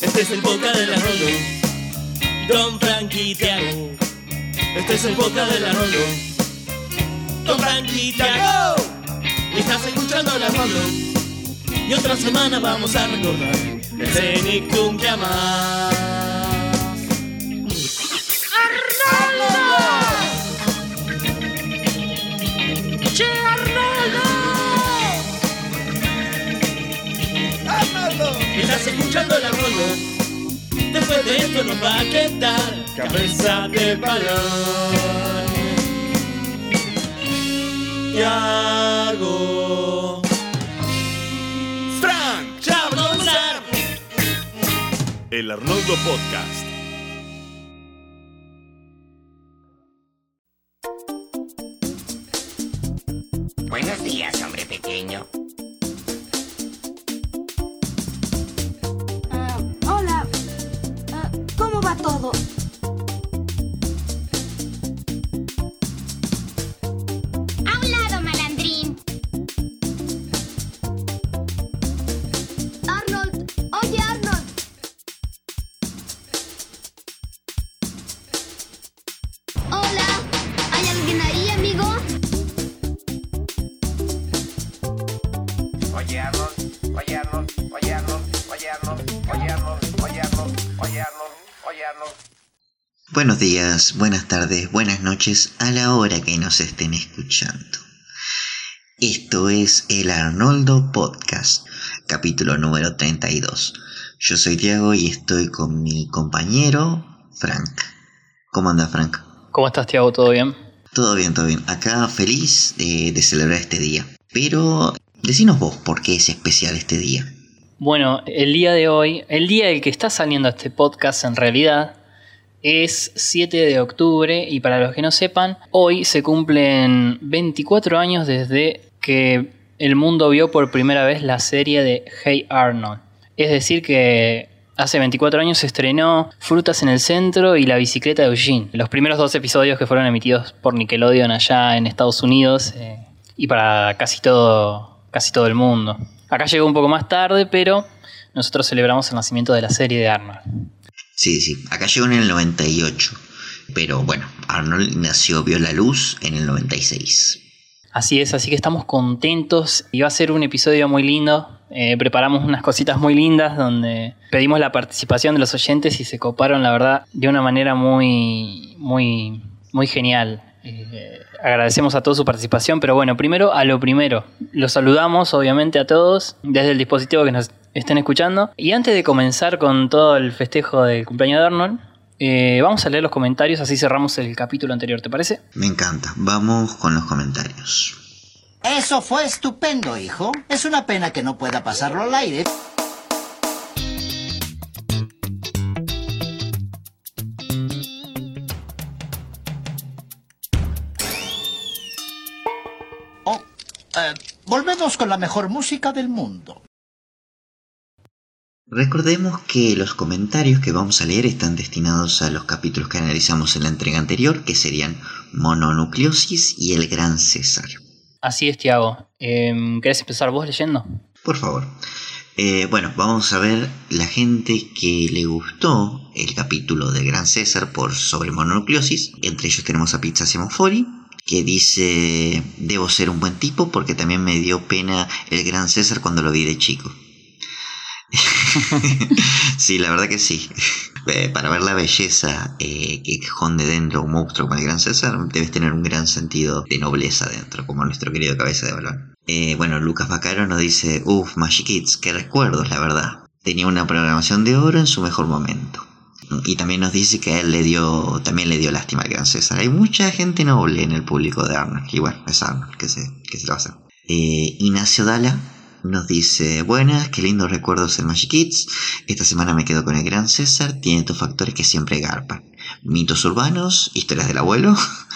Este es el boca de la Rolo. Don Frankie Tiago. Este es el boca de la Rolo. Don Frankie Tiago. Estás escuchando la Rolo. Y otra semana vamos a recordar el Cenicum que amás. Escuchando la Rolo. Después de esto nos va a quedar cabeza de balón. Tiago. Frank, Chablonzar. el Arnoldo Podcast. Buenos días, buenas tardes, buenas noches a la hora que nos estén escuchando. Esto es el Arnoldo Podcast, capítulo número 32. Yo soy Tiago y estoy con mi compañero Frank. ¿Cómo anda Frank? ¿Cómo estás, Tiago? ¿Todo bien? Todo bien, todo bien. Acá feliz de, de celebrar este día. Pero decinos vos por qué es especial este día. Bueno, el día de hoy, el día del que está saliendo este podcast en realidad, es 7 de octubre y para los que no sepan, hoy se cumplen 24 años desde que el mundo vio por primera vez la serie de Hey Arnold. Es decir que hace 24 años se estrenó Frutas en el Centro y La Bicicleta de Eugene, los primeros dos episodios que fueron emitidos por Nickelodeon allá en Estados Unidos eh, y para casi todo, casi todo el mundo. Acá llegó un poco más tarde, pero nosotros celebramos el nacimiento de la serie de Arnold. Sí, sí, acá llegó en el 98. Pero bueno, Arnold nació, vio la luz en el 96. Así es, así que estamos contentos y va a ser un episodio muy lindo. Eh, preparamos unas cositas muy lindas donde pedimos la participación de los oyentes y se coparon, la verdad, de una manera muy, muy, muy genial. Eh, agradecemos a todos su participación, pero bueno, primero a lo primero. Los saludamos, obviamente, a todos desde el dispositivo que nos estén escuchando. Y antes de comenzar con todo el festejo del cumpleaños de Arnold, eh, vamos a leer los comentarios, así cerramos el capítulo anterior, ¿te parece? Me encanta. Vamos con los comentarios. Eso fue estupendo, hijo. Es una pena que no pueda pasarlo al aire. Volvemos con la mejor música del mundo. Recordemos que los comentarios que vamos a leer están destinados a los capítulos que analizamos en la entrega anterior, que serían mononucleosis y el gran César. Así es, Tiago. Em, ¿Querés empezar vos leyendo? Por favor. Eh, bueno, vamos a ver la gente que le gustó el capítulo de Gran César por sobre mononucleosis. Entre ellos tenemos a Pizza Semofori, que dice, debo ser un buen tipo porque también me dio pena el Gran César cuando lo vi de chico. sí, la verdad que sí. Eh, para ver la belleza eh, que esconde dentro un monstruo como el Gran César, debes tener un gran sentido de nobleza dentro, como nuestro querido cabeza de balón. Eh, bueno, Lucas Bacaro nos dice, uff, Magic Kids, qué recuerdos, la verdad. Tenía una programación de oro en su mejor momento. Y también nos dice que a él le dio, también le dio lástima al Gran César. Hay mucha gente noble en el público de Arnold. Y bueno, es Arnold, que se, que se lo hacer. Eh, Ignacio Dala nos dice, buenas, qué lindos recuerdos en Magic Kids. Esta semana me quedo con el Gran César, tiene dos factores que siempre garpan. Mitos urbanos, historias del abuelo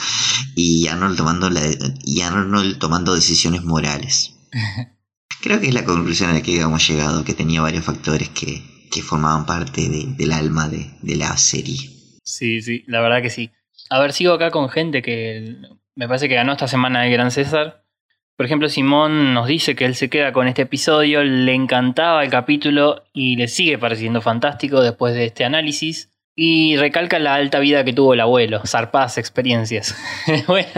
y Arnold tomando, la, y Arnold tomando decisiones morales. Creo que es la conclusión a la que habíamos llegado, que tenía varios factores que, que formaban parte de- del alma de, de la serie. Sí, sí, la verdad que sí. A ver, sigo acá con gente que me parece que ganó esta semana el Gran César. Por ejemplo, Simón nos dice que él se queda con este episodio, le encantaba el capítulo y le sigue pareciendo fantástico después de este análisis. Y recalca la alta vida que tuvo el abuelo, zarpadas experiencias. bueno,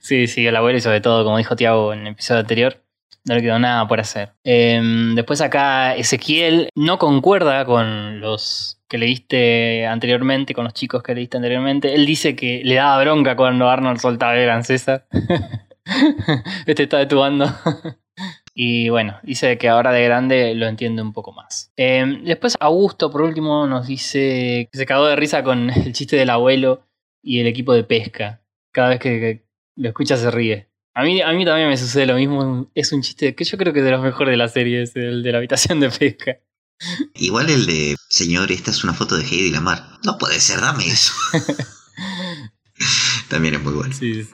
sí, sí, el abuelo y sobre todo, como dijo Tiago en el episodio anterior, no le quedó nada por hacer. Em, después acá Ezequiel no concuerda con los que leíste anteriormente, con los chicos que leíste anteriormente. Él dice que le daba bronca cuando Arnold soltaba el gran César. este está detuando. y bueno, dice que ahora de grande lo entiende un poco más. Em, después Augusto, por último, nos dice que se cagó de risa con el chiste del abuelo y el equipo de pesca. Cada vez que, que lo escucha se ríe. A mí, a mí también me sucede lo mismo. Es un chiste que yo creo que es de los mejores de la serie, es el de la habitación de pesca. Igual el de, señor, esta es una foto de Heidi Lamar. No puede ser, dame eso. También es muy bueno. Sí, sí.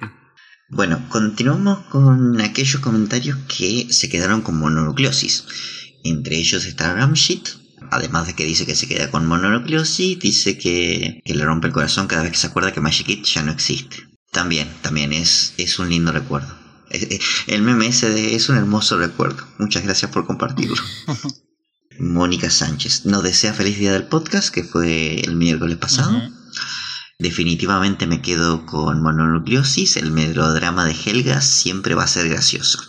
Bueno, continuamos con aquellos comentarios que se quedaron con mononucleosis. Entre ellos está Ramshit, además de que dice que se queda con mononucleosis, dice que, que le rompe el corazón cada vez que se acuerda que Magic Kid ya no existe. También, también es, es un lindo recuerdo. Eh, eh, El meme ese de es un hermoso recuerdo. Muchas gracias por compartirlo. Mónica Sánchez nos desea feliz día del podcast, que fue el miércoles pasado. Definitivamente me quedo con mononucleosis, el melodrama de Helga siempre va a ser gracioso.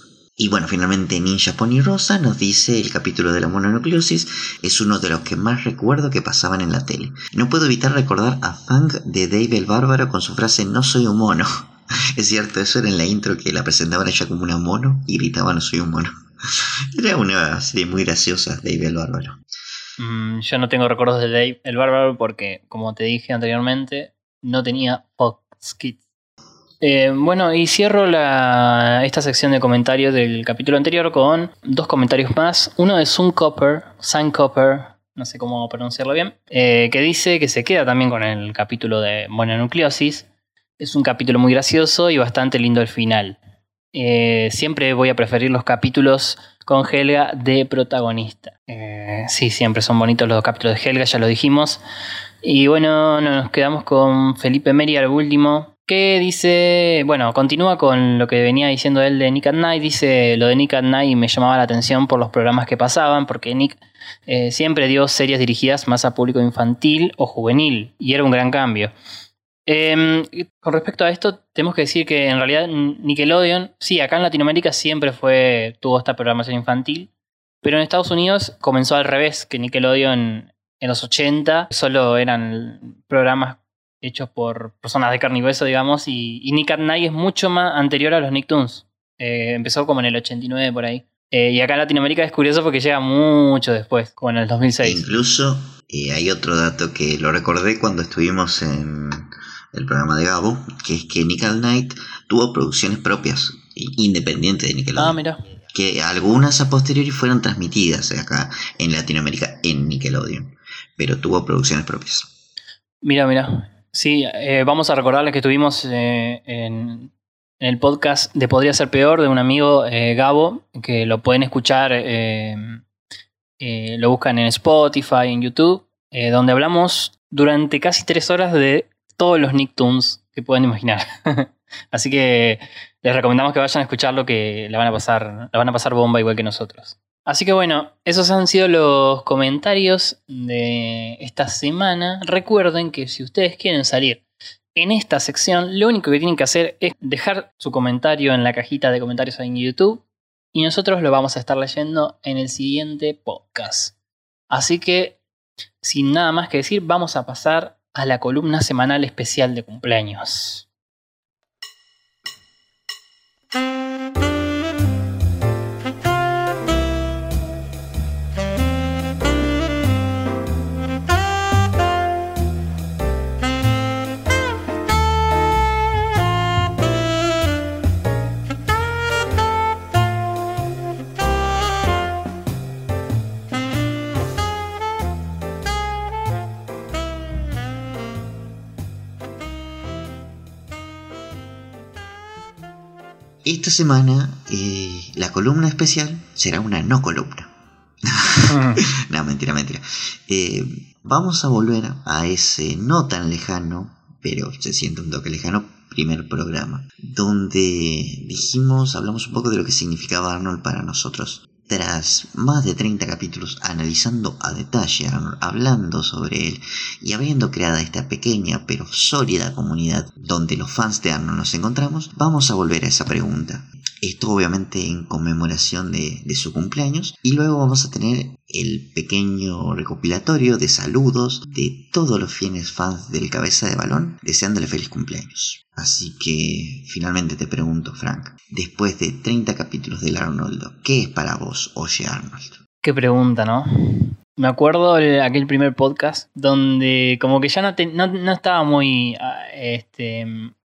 Y bueno, finalmente Ninja Pony Rosa nos dice el capítulo de la mononucleosis es uno de los que más recuerdo que pasaban en la tele. No puedo evitar recordar a Fang de Dave el Bárbaro con su frase no soy un mono. Es cierto, eso era en la intro que la presentaban ella como una mono y gritaba no soy un mono. Era una serie muy graciosa, Dave el Bárbaro. Mm, yo no tengo recuerdos de Dave el Bárbaro porque, como te dije anteriormente, no tenía Fox Kids. Eh, bueno, y cierro esta sección de comentarios del capítulo anterior con dos comentarios más. Uno de Sun Copper, Sun Copper, no sé cómo pronunciarlo bien, eh, que dice que se queda también con el capítulo de mononucleosis. Es un capítulo muy gracioso y bastante lindo el final. Eh, siempre voy a preferir los capítulos con Helga de protagonista. Sí, siempre son bonitos los capítulos de Helga, ya lo dijimos. Y bueno, nos quedamos con Felipe Meri al último, que dice, bueno, continúa con lo que venía diciendo él de Nick at Night. Dice, lo de Nick at Night me llamaba la atención por los programas que pasaban, porque Nick eh, siempre dio series dirigidas más a público infantil o juvenil, y era un gran cambio. Eh, con respecto a esto, tenemos que decir que en realidad Nickelodeon, sí, acá en Latinoamérica siempre fue, tuvo esta programación infantil, pero en Estados Unidos comenzó al revés, que Nickelodeon en los 80 solo eran programas hechos por personas de carne y hueso, digamos, y, y Nick at Night es mucho más anterior a los Nicktoons. Eh, empezó como en el 89 por ahí. Eh, y acá en Latinoamérica es curioso porque llega mucho después, como en el 2006. Incluso eh, hay otro dato que lo recordé cuando estuvimos en el programa de Gabo, que es que Nickel Knight tuvo producciones propias, independientes de Nickelodeon. Ah, mira. que algunas a posteriori fueron transmitidas acá en Latinoamérica en Nickelodeon, pero tuvo producciones propias. Mira, mira. Sí, eh, vamos a recordarles que estuvimos eh, en, el podcast de Podría Ser Peor de un amigo, eh, Gabo, que lo pueden escuchar, lo buscan en Spotify, en YouTube, donde hablamos durante casi tres horas de todos los Nicktoons que pueden imaginar. Así que les recomendamos que vayan a escucharlo, que la van a pasar, la van a pasar bomba igual que nosotros. Así que bueno, esos han sido los comentarios de esta semana. Recuerden que si ustedes quieren salir en esta sección, lo único que tienen que hacer es dejar su comentario en la cajita de comentarios en YouTube y nosotros lo vamos a estar leyendo en el siguiente podcast. Así que, sin nada más que decir, vamos a pasar a la columna semanal especial de cumpleaños. Esta semana eh, la columna especial será una no columna. no, mentira, mentira. Eh, vamos a volver a ese no tan lejano, pero se siente un toque lejano, primer programa, donde dijimos, hablamos un poco de lo que significaba Arnold para nosotros. Tras más de 30 capítulos analizando a detalle, hablando sobre él y habiendo creado esta pequeña pero sólida comunidad donde los fans de Arnold nos encontramos, vamos a volver a esa pregunta. Esto obviamente en conmemoración de, de su cumpleaños y luego vamos a tener el pequeño recopilatorio de saludos de todos los fieles fans del cabeza de balón deseándole feliz cumpleaños. Así que finalmente te pregunto, Frank, después de 30 capítulos del Arnoldo, ¿qué es para vos Oye Arnold? Qué pregunta, ¿no? Me acuerdo de aquel primer podcast donde como que ya no, te- no, no estaba muy ah, este,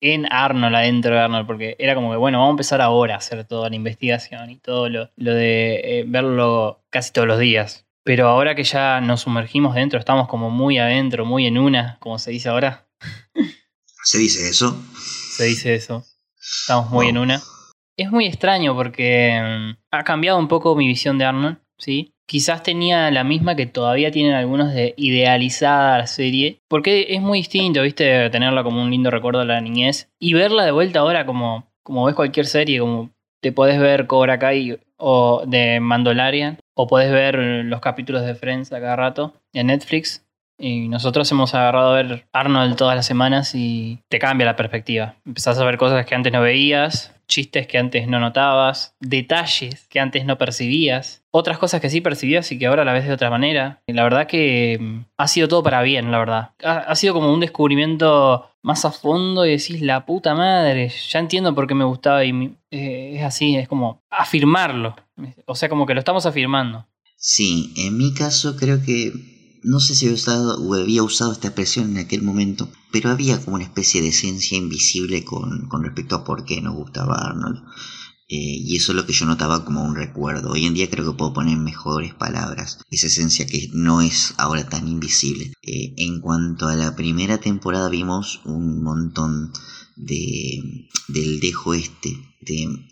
en Arnold, adentro de Arnold, porque era como que, bueno, vamos a empezar ahora a hacer toda la investigación y todo lo, lo de eh, verlo casi todos los días. Pero ahora que ya nos sumergimos dentro, estamos como muy adentro, muy en una, como se dice ahora, ¿Se dice eso? se dice eso. Estamos muy en una. Es muy extraño porque mm, ha cambiado un poco mi visión de Arnold, ¿sí? Quizás tenía la misma que todavía tienen algunos de idealizada la serie. Porque es muy distinto, ¿viste? Tenerla como un lindo recuerdo de la niñez. Y verla de vuelta ahora como, como ves cualquier serie, como te podés ver Cobra Kai o de Mandalorian. O podés ver los capítulos de Friends a cada rato en Netflix. Y nosotros hemos agarrado a ver Arnold todas las semanas y te cambia la perspectiva. Empezás a ver cosas que antes no veías, chistes que antes no notabas, detalles que antes no percibías, otras cosas que sí percibías y que ahora la ves de otra manera. La verdad que mm, ha sido todo para bien, la verdad. Ha, sido como un descubrimiento más a fondo y decís, la puta madre, ya entiendo por qué me gustaba y eh, es así, es como afirmarlo. O sea, como que lo estamos afirmando. Sí, en mi caso creo que no sé si había usado, o había usado esta expresión en aquel momento, pero había como una especie de esencia invisible con, con respecto a por qué nos gustaba Arnold. Eh, y eso es lo que yo notaba como un recuerdo. Hoy en día creo que puedo poner mejores palabras esa esencia que no es ahora tan invisible. Eh, en cuanto a la primera temporada vimos un montón de, del dejo este, de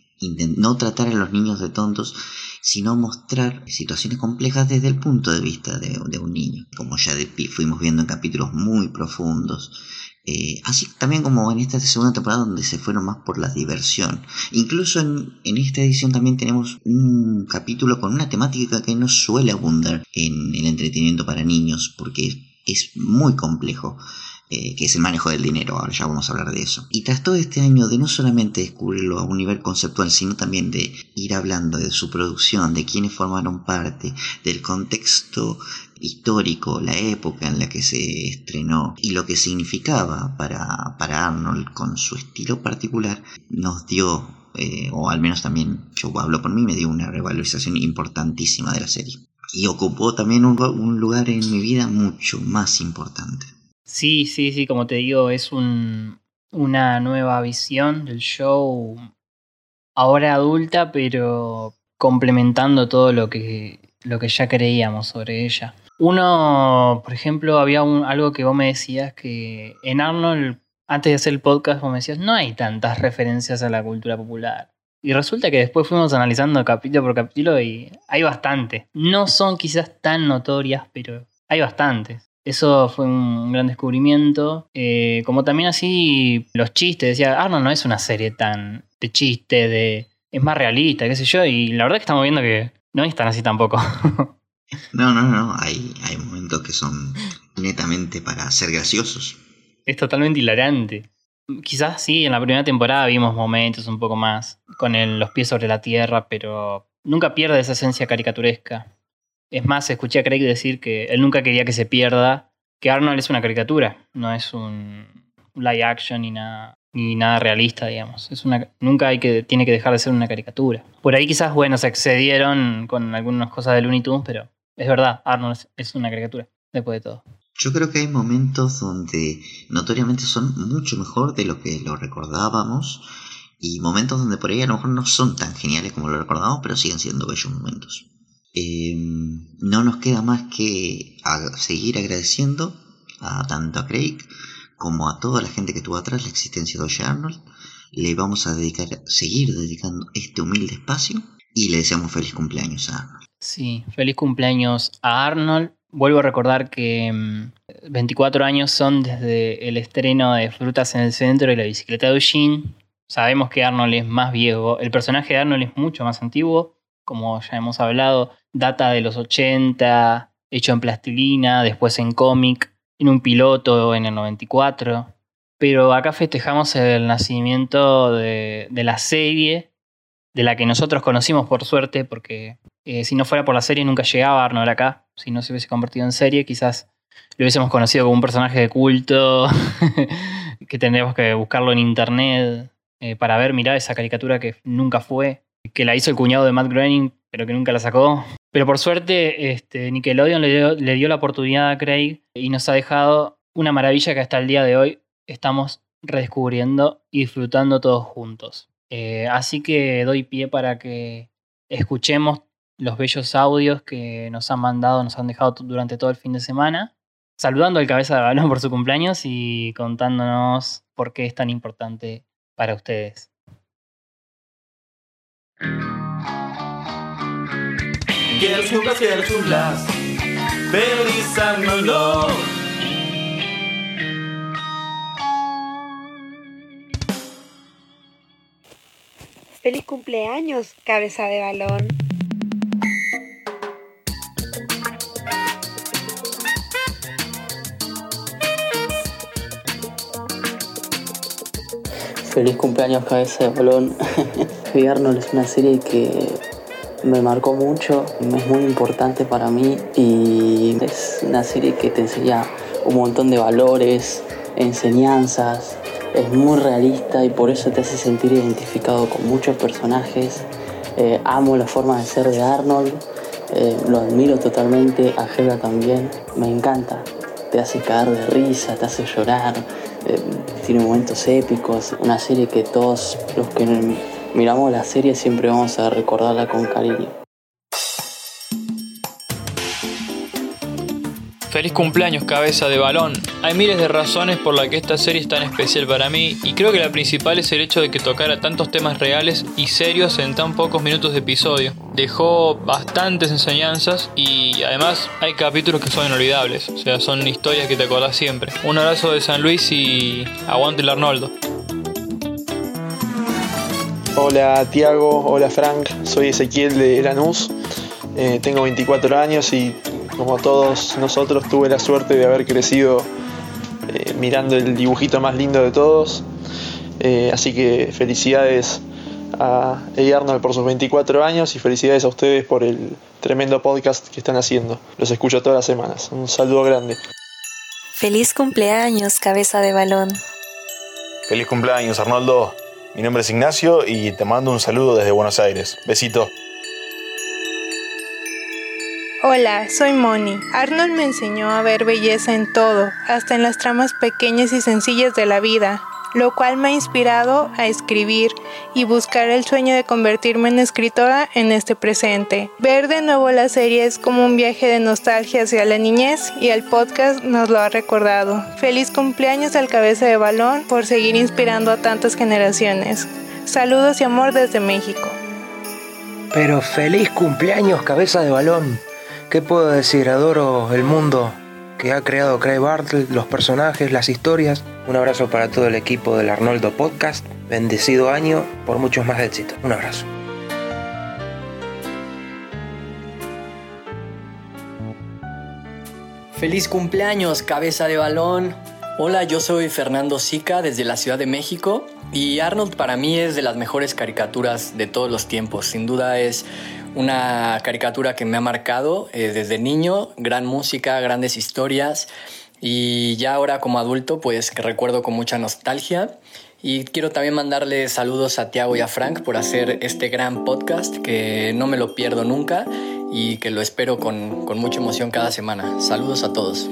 no tratar a los niños de tontos, sino mostrar situaciones complejas desde el punto de vista de, un niño, como ya fuimos viendo en capítulos muy profundos. Eh, así también como en esta segunda temporada donde se fueron más por la diversión. Incluso en, esta edición también tenemos un capítulo con una temática que no suele abundar en el entretenimiento para niños porque es muy complejo. Eh, que es el manejo del dinero, ahora ya vamos a hablar de eso. Y tras todo este año de no solamente descubrirlo a un nivel conceptual, sino también de ir hablando de su producción, de quienes formaron parte, del contexto histórico, la época en la que se estrenó y lo que significaba para, para Arnold con su estilo particular, nos dio, eh, o al menos también yo hablo por mí, me dio una revalorización importantísima de la serie. Y ocupó también un, un lugar en mi vida mucho más importante. Sí, sí, sí, como te digo, es un, una nueva visión del show, ahora adulta, pero complementando todo lo que, lo que ya creíamos sobre ella. Uno, por ejemplo, había un, algo que vos me decías que en Arnold, antes de hacer el podcast, vos me decías, no hay tantas referencias a la cultura popular. Y resulta que después fuimos analizando capítulo por capítulo y hay bastante. No son quizás tan notorias, pero hay bastantes. Eso fue un gran descubrimiento. Eh, como también así los chistes. Decía, Arnold no es una serie tan de chiste, de es más realista, qué sé yo. Y la verdad que estamos viendo que no es tan así tampoco. No, no, no, hay, hay momentos que son netamente para ser graciosos. es totalmente hilarante. Quizás sí, en la primera temporada vimos momentos un poco más con el- los pies sobre la tierra, pero nunca pierde esa esencia caricaturesca. Es más, escuché a Craig decir que él nunca quería que se pierda, que Arnold es una caricatura, no es un live action ni nada, ni nada realista, digamos. Es una, nunca hay que, tiene que dejar de ser una caricatura. Por ahí quizás, bueno, se excedieron con algunas cosas de Looney Tunes, pero es verdad, Arnold es, una caricatura, después de todo. Yo creo que hay momentos donde notoriamente son mucho mejor de lo que lo recordábamos y momentos donde por ahí a lo mejor no son tan geniales como lo recordamos, pero siguen siendo bellos momentos. Eh, no nos queda más que seguir agradeciendo a tanto a Craig como a toda la gente que tuvo atrás la existencia de Oye Arnold. Le vamos a dedicar, seguir dedicando este humilde espacio y le deseamos feliz cumpleaños a Arnold. Sí, feliz cumpleaños a Arnold. Vuelvo a recordar que 24 mm, años son desde el estreno de Frutas en el Centro y la bicicleta de Eugene. Sabemos que Arnold es más viejo. El personaje de Arnold es mucho más antiguo, como ya hemos hablado. Data de los 80, hecho en plastilina, después en cómic, en un piloto en el 94. Pero acá festejamos el nacimiento de, la serie, de la que nosotros conocimos por suerte, porque eh, si no fuera por la serie nunca llegaba Arnold acá. Si no se hubiese convertido en serie, quizás lo hubiésemos conocido como un personaje de culto, que tendríamos que buscarlo en internet eh, para ver, mirar esa caricatura que nunca fue, que la hizo el cuñado de Matt Groening, pero que nunca la sacó. Pero por suerte, este, Nickelodeon le dio, la oportunidad a Craig y nos ha dejado una maravilla que hasta el día de hoy estamos redescubriendo y disfrutando todos juntos. Eh, así que doy pie para que escuchemos los bellos audios que nos han mandado, nos han dejado durante todo el fin de semana, saludando al cabeza de balón por su cumpleaños y contándonos por qué es tan importante para ustedes. Feliz cumpleaños, cabeza de balón. Feliz cumpleaños cabeza de balón. Arnold es una serie que me marcó mucho, es muy importante para mí y es una serie que te enseña un montón de valores, enseñanzas, es muy realista y por eso te hace sentir identificado con muchos personajes. Eh, amo la forma de ser de Arnold, eh, lo admiro totalmente, a también, me encanta, te hace caer de risa, te hace llorar, eh, tiene momentos épicos, una serie que todos los que miramos la serie siempre vamos a recordarla con cariño. Feliz cumpleaños, cabeza de balón. Hay miles de razones por las que esta serie es tan especial para mí y creo que la principal es el hecho de que tocara tantos temas reales y serios en tan pocos minutos de episodio. Dejó bastantes enseñanzas y además hay capítulos que son inolvidables, o sea, son historias que te acordás siempre. Un abrazo de San Luis y aguante el Arnoldo. Hola Tiago, hola Frank, soy Ezequiel de Lanús, eh, tengo 24 años y como todos nosotros tuve la suerte de haber crecido eh, mirando el dibujito más lindo de todos. Eh, así que felicidades a Eddie Arnold por sus 24 años y felicidades a ustedes por el tremendo podcast que están haciendo. Los escucho todas las semanas. Un saludo grande. Feliz cumpleaños, cabeza de balón. Feliz cumpleaños, Arnoldo. Mi nombre es Ignacio y te mando un saludo desde Buenos Aires. Besito. Hola, soy Moni. Arnold me enseñó a ver belleza en todo, hasta en las tramas pequeñas y sencillas de la vida, lo cual me ha inspirado a escribir y buscar el sueño de convertirme en escritora en este presente. Ver de nuevo la serie es como un viaje de nostalgia hacia la niñez y el podcast nos lo ha recordado. Feliz cumpleaños al cabeza de balón por seguir inspirando a tantas generaciones. Saludos y amor desde México. Pero feliz cumpleaños cabeza de balón. ¿Qué puedo decir? Adoro el mundo que ha creado Craig Bartlett, los personajes, las historias. Un abrazo para todo el equipo del Arnoldo Podcast. Bendecido año por muchos más éxitos. Un abrazo. Feliz cumpleaños, cabeza de balón. Hola, yo soy Fernando Sica desde la Ciudad de México y Arnold para mí es de las mejores caricaturas de todos los tiempos. Sin duda es una caricatura que me ha marcado eh, desde niño, gran música, grandes historias y ya ahora como adulto pues que recuerdo con mucha nostalgia y quiero también mandarle saludos a Tiago y a Frank por hacer este gran podcast que no me lo pierdo nunca y que lo espero con, con mucha emoción cada semana. Saludos a todos.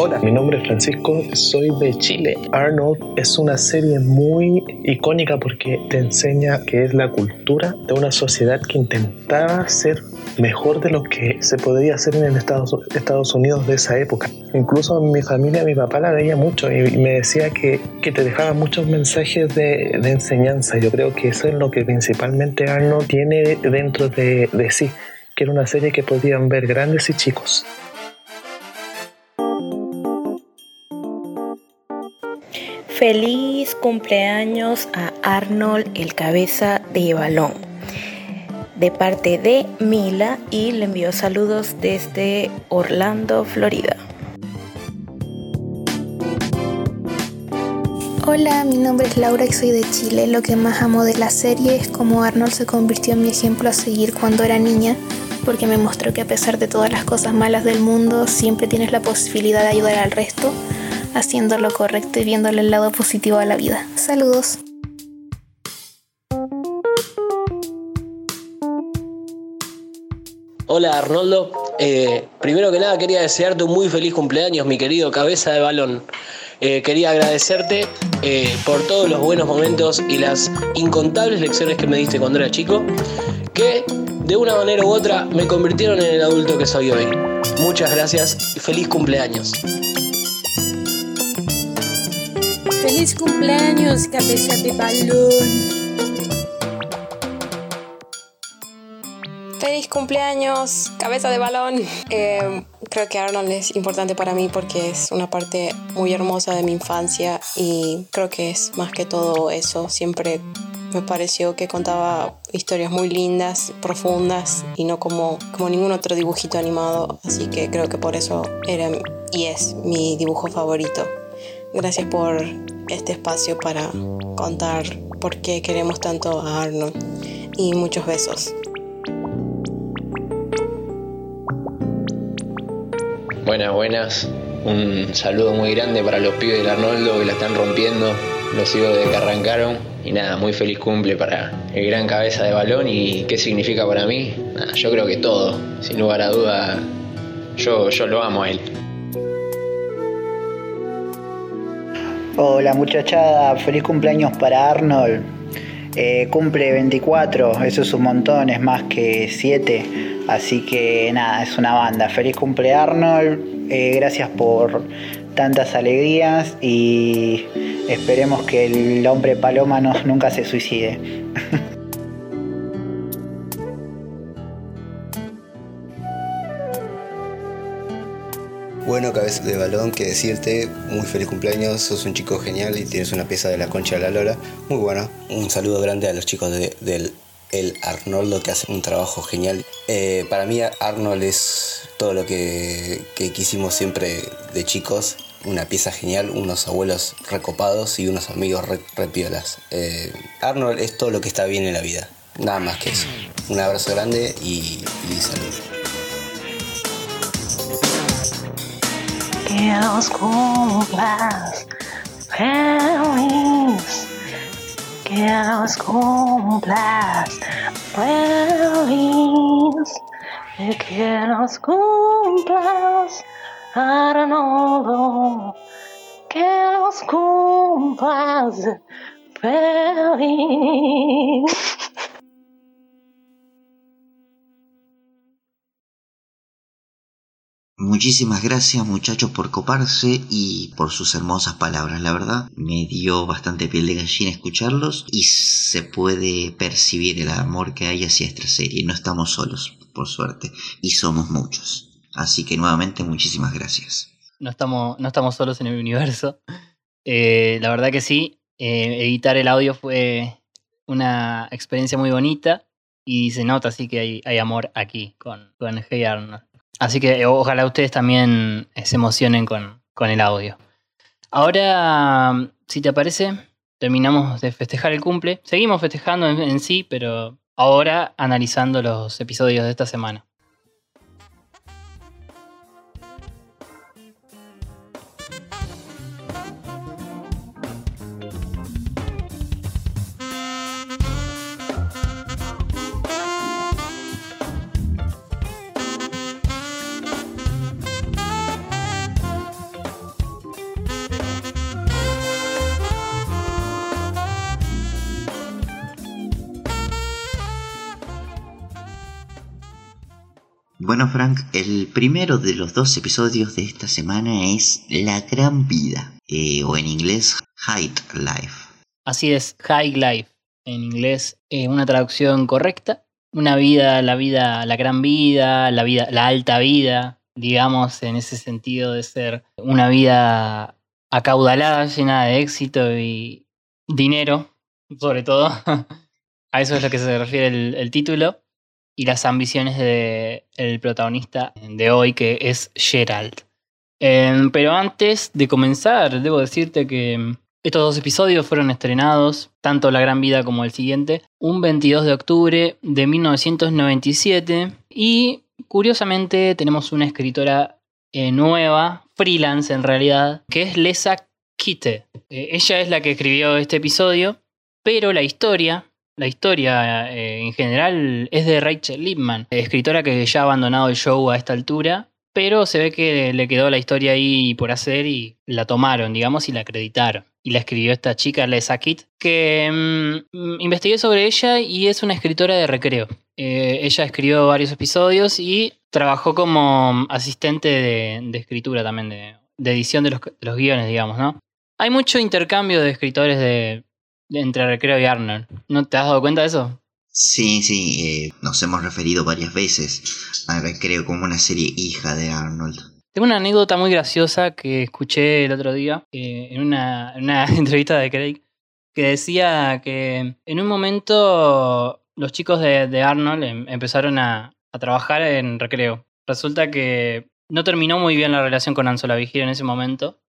Hola, mi nombre es Francisco, soy de Chile. Arnold es una serie muy icónica porque te enseña qué es la cultura de una sociedad que intentaba ser mejor de lo que se podría hacer en Estados, Estados Unidos de esa época. Incluso mi familia, mi papá la veía mucho y, me decía que, que, te dejaba muchos mensajes de, de, enseñanza. Yo creo que eso es lo que principalmente Arnold tiene dentro de, de sí, que era una serie que podían ver grandes y chicos. Feliz cumpleaños a Arnold el cabeza de balón. De parte de Mila y le envío saludos desde Orlando, Florida. Hola, mi nombre es Laura y soy de Chile. Lo que más amo de la serie es cómo Arnold se convirtió en mi ejemplo a seguir cuando era niña, porque me mostró que a pesar de todas las cosas malas del mundo, siempre tienes la posibilidad de ayudar al resto haciendo lo correcto y viéndole el lado positivo a la vida. Saludos. Hola Arnoldo, eh, primero que nada quería desearte un muy feliz cumpleaños, mi querido cabeza de balón. Eh, quería agradecerte eh, por todos los buenos momentos y las incontables lecciones que me diste cuando era chico, que de una manera u otra me convirtieron en el adulto que soy hoy. Muchas gracias y feliz cumpleaños. Feliz cumpleaños, cabeza de balón. Feliz cumpleaños, cabeza de balón. Eh, creo que Arnold es importante para mí porque es una parte muy hermosa de mi infancia y creo que es más que todo eso. Siempre me pareció que contaba historias muy lindas, profundas y no como, como ningún otro dibujito animado. Así que creo que por eso era y es mi dibujo favorito. Gracias por este espacio para contar por qué queremos tanto a Arnold. Y muchos besos. Buenas, buenas. Un saludo muy grande para los pibes del Arnoldo que la están rompiendo, los hijos de que arrancaron. Y nada, muy feliz cumple para el gran cabeza de balón. ¿Y qué significa para mí? yo creo que todo. Sin lugar a duda, yo, yo lo amo a él. Hola muchachada, feliz cumpleaños para Arnold. Eh, cumple 24, eso es un montón, es más que 7. Así que nada, es una banda. Feliz cumple Arnold, eh, gracias por tantas alegrías y esperemos que el hombre paloma nunca se suicide. Bueno, cabeza de balón, que decirte, muy feliz cumpleaños, sos un chico genial y tienes una pieza de la concha de la lora, muy bueno. Un saludo grande a los chicos del el Arnoldo que hace un trabajo genial. Eh, para mí Arnold es todo lo que, quisimos siempre de chicos, una pieza genial, unos abuelos recopados y unos amigos repiolas. Eh, Arnold es todo lo que está bien en la vida, nada más que eso. Un abrazo grande y, y salud. Que los cumplas feliz, que los cumplas feliz, que los cumplas Arnoldo, que los cumplas feliz. Muchísimas gracias muchachos por coparse y por sus hermosas palabras, la verdad. Me dio bastante piel de gallina escucharlos y se puede percibir el amor que hay hacia esta serie. No estamos solos, por suerte, y somos muchos. Así que nuevamente muchísimas gracias. No estamos, no estamos solos en el universo. Eh, la verdad que sí, eh, editar el audio fue una experiencia muy bonita y se nota así que hay, hay amor aquí con, con Hey Arnold. Así que ojalá ustedes también se emocionen con, el audio. Ahora, si te parece, terminamos de festejar el cumple. Seguimos festejando en sí, pero ahora analizando los episodios de esta semana. Bueno, Frank, el primero de los dos episodios de esta semana es La Gran Vida, eh, o en inglés High Life. Así es, High Life, en inglés, eh, una traducción correcta. Una vida, la vida, la gran vida, la vida, la alta vida, digamos, en ese sentido de ser una vida acaudalada, llena de éxito y dinero, sobre todo. A eso es lo que se refiere el, el título. Y las ambiciones del el protagonista de hoy, que es Gerald. Em, pero antes de comenzar, debo decirte que estos dos episodios fueron estrenados, tanto La Gran Vida como el siguiente, un 22 de octubre de 1997. Y curiosamente tenemos una escritora eh, nueva, freelance en realidad, que es Lesa Kite. Eh, ella es la que escribió este episodio, pero la historia la historia eh, en general es de Rachel Lipman, escritora que ya ha abandonado el show a esta altura, pero se ve que le quedó la historia ahí por hacer y la tomaron, digamos, y la acreditaron. Y la escribió esta chica, Lesa Kit, que mm, investigué sobre ella y es una escritora de recreo. Eh, ella escribió varios episodios y trabajó como asistente de, escritura también, de, edición de de los guiones, digamos, ¿no? Hay mucho intercambio de escritores de, entre Recreo y Arnold. ¿No te has dado cuenta de eso? Sí, sí, eh, nos hemos referido varias veces a Recreo como una serie hija de Arnold. Tengo una anécdota muy graciosa que escuché el otro día eh, en, una, entrevista de Craig que decía que en un momento los chicos de, Arnold em, empezaron a, trabajar en recreo. Resulta que no terminó muy bien la relación con Anzola Vigir en ese momento,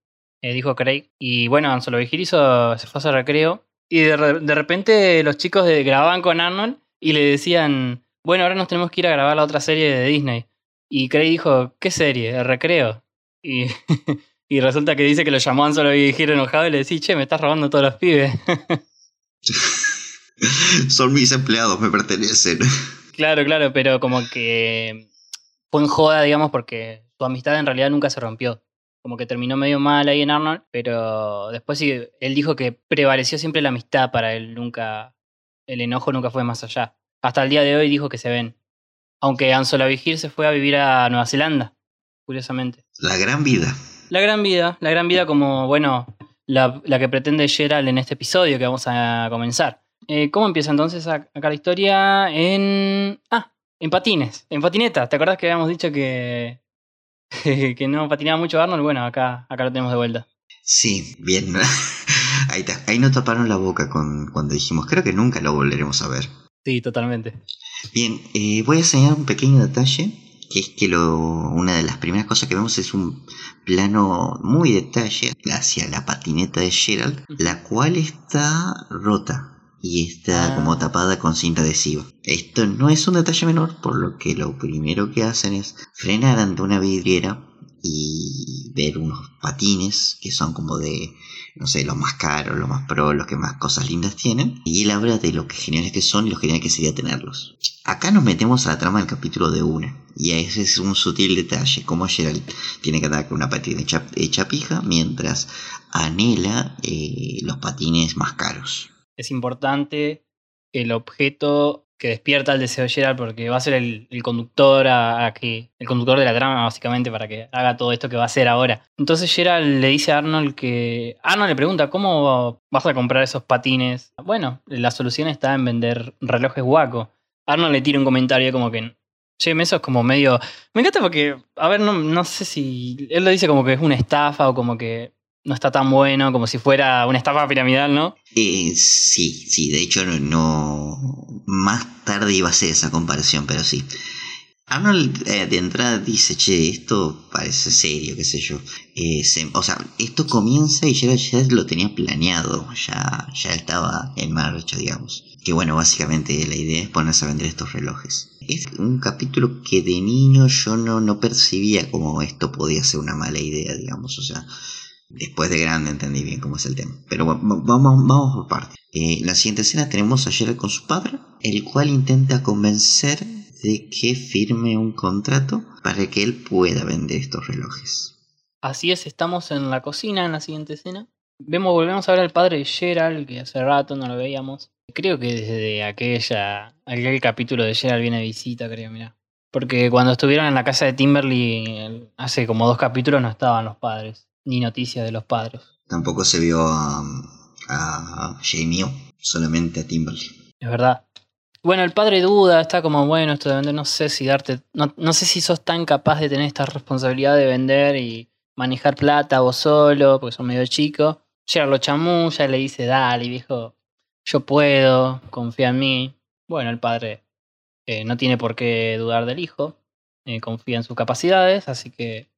eh, dijo Craig. Y bueno, Anzola Vigir hizo, se fue a hacer recreo y de, repente los chicos de, grababan con Arnold y le decían, bueno, ahora nos tenemos que ir a grabar la otra serie de Disney. Y Craig dijo, ¿qué serie? El recreo. Y, y resulta que dice que lo llamó a solo Vigir enojado y le decía, che, me estás robando todos los pibes. Son mis empleados, me pertenecen. Claro, claro, pero como que fue en joda, digamos, porque su amistad en realidad nunca se rompió como que terminó medio mal ahí en Arnold, pero después sí, él dijo que prevaleció siempre la amistad para él, nunca, el enojo nunca fue más allá. Hasta el día de hoy dijo que se ven. Aunque Ansola Vigir se fue a vivir a Nueva Zelanda, curiosamente. La gran vida. La gran vida, la gran vida como, bueno, la, la que pretende Gerald en este episodio que vamos a comenzar. Eh, ¿Cómo empieza entonces acá la historia? En... Ah, en patines, en patineta. ¿Te acuerdas que habíamos dicho que que no patinaba mucho Arnold, bueno, acá, acá lo tenemos de vuelta. Sí, bien. ahí, ahí nos taparon la boca con, cuando dijimos, creo que nunca lo volveremos a ver. Sí, totalmente. Bien, eh, voy a enseñar un pequeño detalle, que es que lo, una de las primeras cosas que vemos es un plano muy detalle hacia la patineta de Gerald, la cual está rota y está como ah. tapada con cinta adhesiva. Esto no es un detalle menor, por lo que lo primero que hacen es frenar ante una vidriera y ver unos patines que son como de, no sé, los más caros, los más pro, los que más cosas lindas tienen. Y él habla de lo que geniales que son y lo genial que sería tenerlos. Acá nos metemos a la trama del capítulo de una. Y ese es un sutil detalle, como Gerald tiene que andar con una patina hecha, pija, mientras anhela eh, los patines más caros es importante el objeto que despierta el deseo de Gerald porque va a ser el, conductor a, que, el conductor de la trama básicamente para que haga todo esto que va a hacer ahora. Entonces Gerald le dice a Arnold que Arnold le pregunta ¿cómo vas a comprar esos patines? Bueno, la solución está en vender relojes guaco. Arnold le tira un comentario como que Che, eso es como medio. Me encanta porque, a ver, no, no sé si. Él lo dice como que es una estafa o como que no está tan bueno como si fuera una estafa piramidal, ¿no? Eh, sí, sí, de hecho no, Más tarde iba a ser esa comparación, pero sí. Arnold eh, de entrada dice, che, esto parece serio, qué sé yo. Eh, o sea, esto comienza y ya, lo tenía planeado, ya, ya estaba en marcha, digamos. Que bueno, básicamente la idea es ponerse a vender estos relojes. Es un capítulo que de niño yo no, no percibía como esto podía ser una mala idea, digamos. O sea, Después de grande entendí bien cómo es el tema. Pero bueno, vamos, vamos por partes. Eh, la siguiente escena tenemos a Gerald con su padre, el cual intenta convencer de que firme un contrato para que él pueda vender estos relojes. Así es, estamos en la cocina en la siguiente escena. Vemos, volvemos a ver al padre de Gerald, que hace rato no lo veíamos. Creo que desde aquella, aquel capítulo de Gerald viene visita, creo, mira. Porque cuando estuvieron en la casa de Timberly hace como dos capítulos no estaban los padres, ni noticias de los padres. Tampoco se vio a, a Jamie, solamente a Timberly. Es verdad. Bueno, el padre duda, está como, bueno, esto de vender, no sé si darte, no, no sé si sos tan capaz de tener esta responsabilidad de vender y manejar plata vos solo, porque sos medio chico. Llega lo chamulla le dice, dale, viejo, yo puedo, confía en mí. Bueno, el padre eh, no tiene por qué dudar del hijo, eh, confía en sus capacidades, así que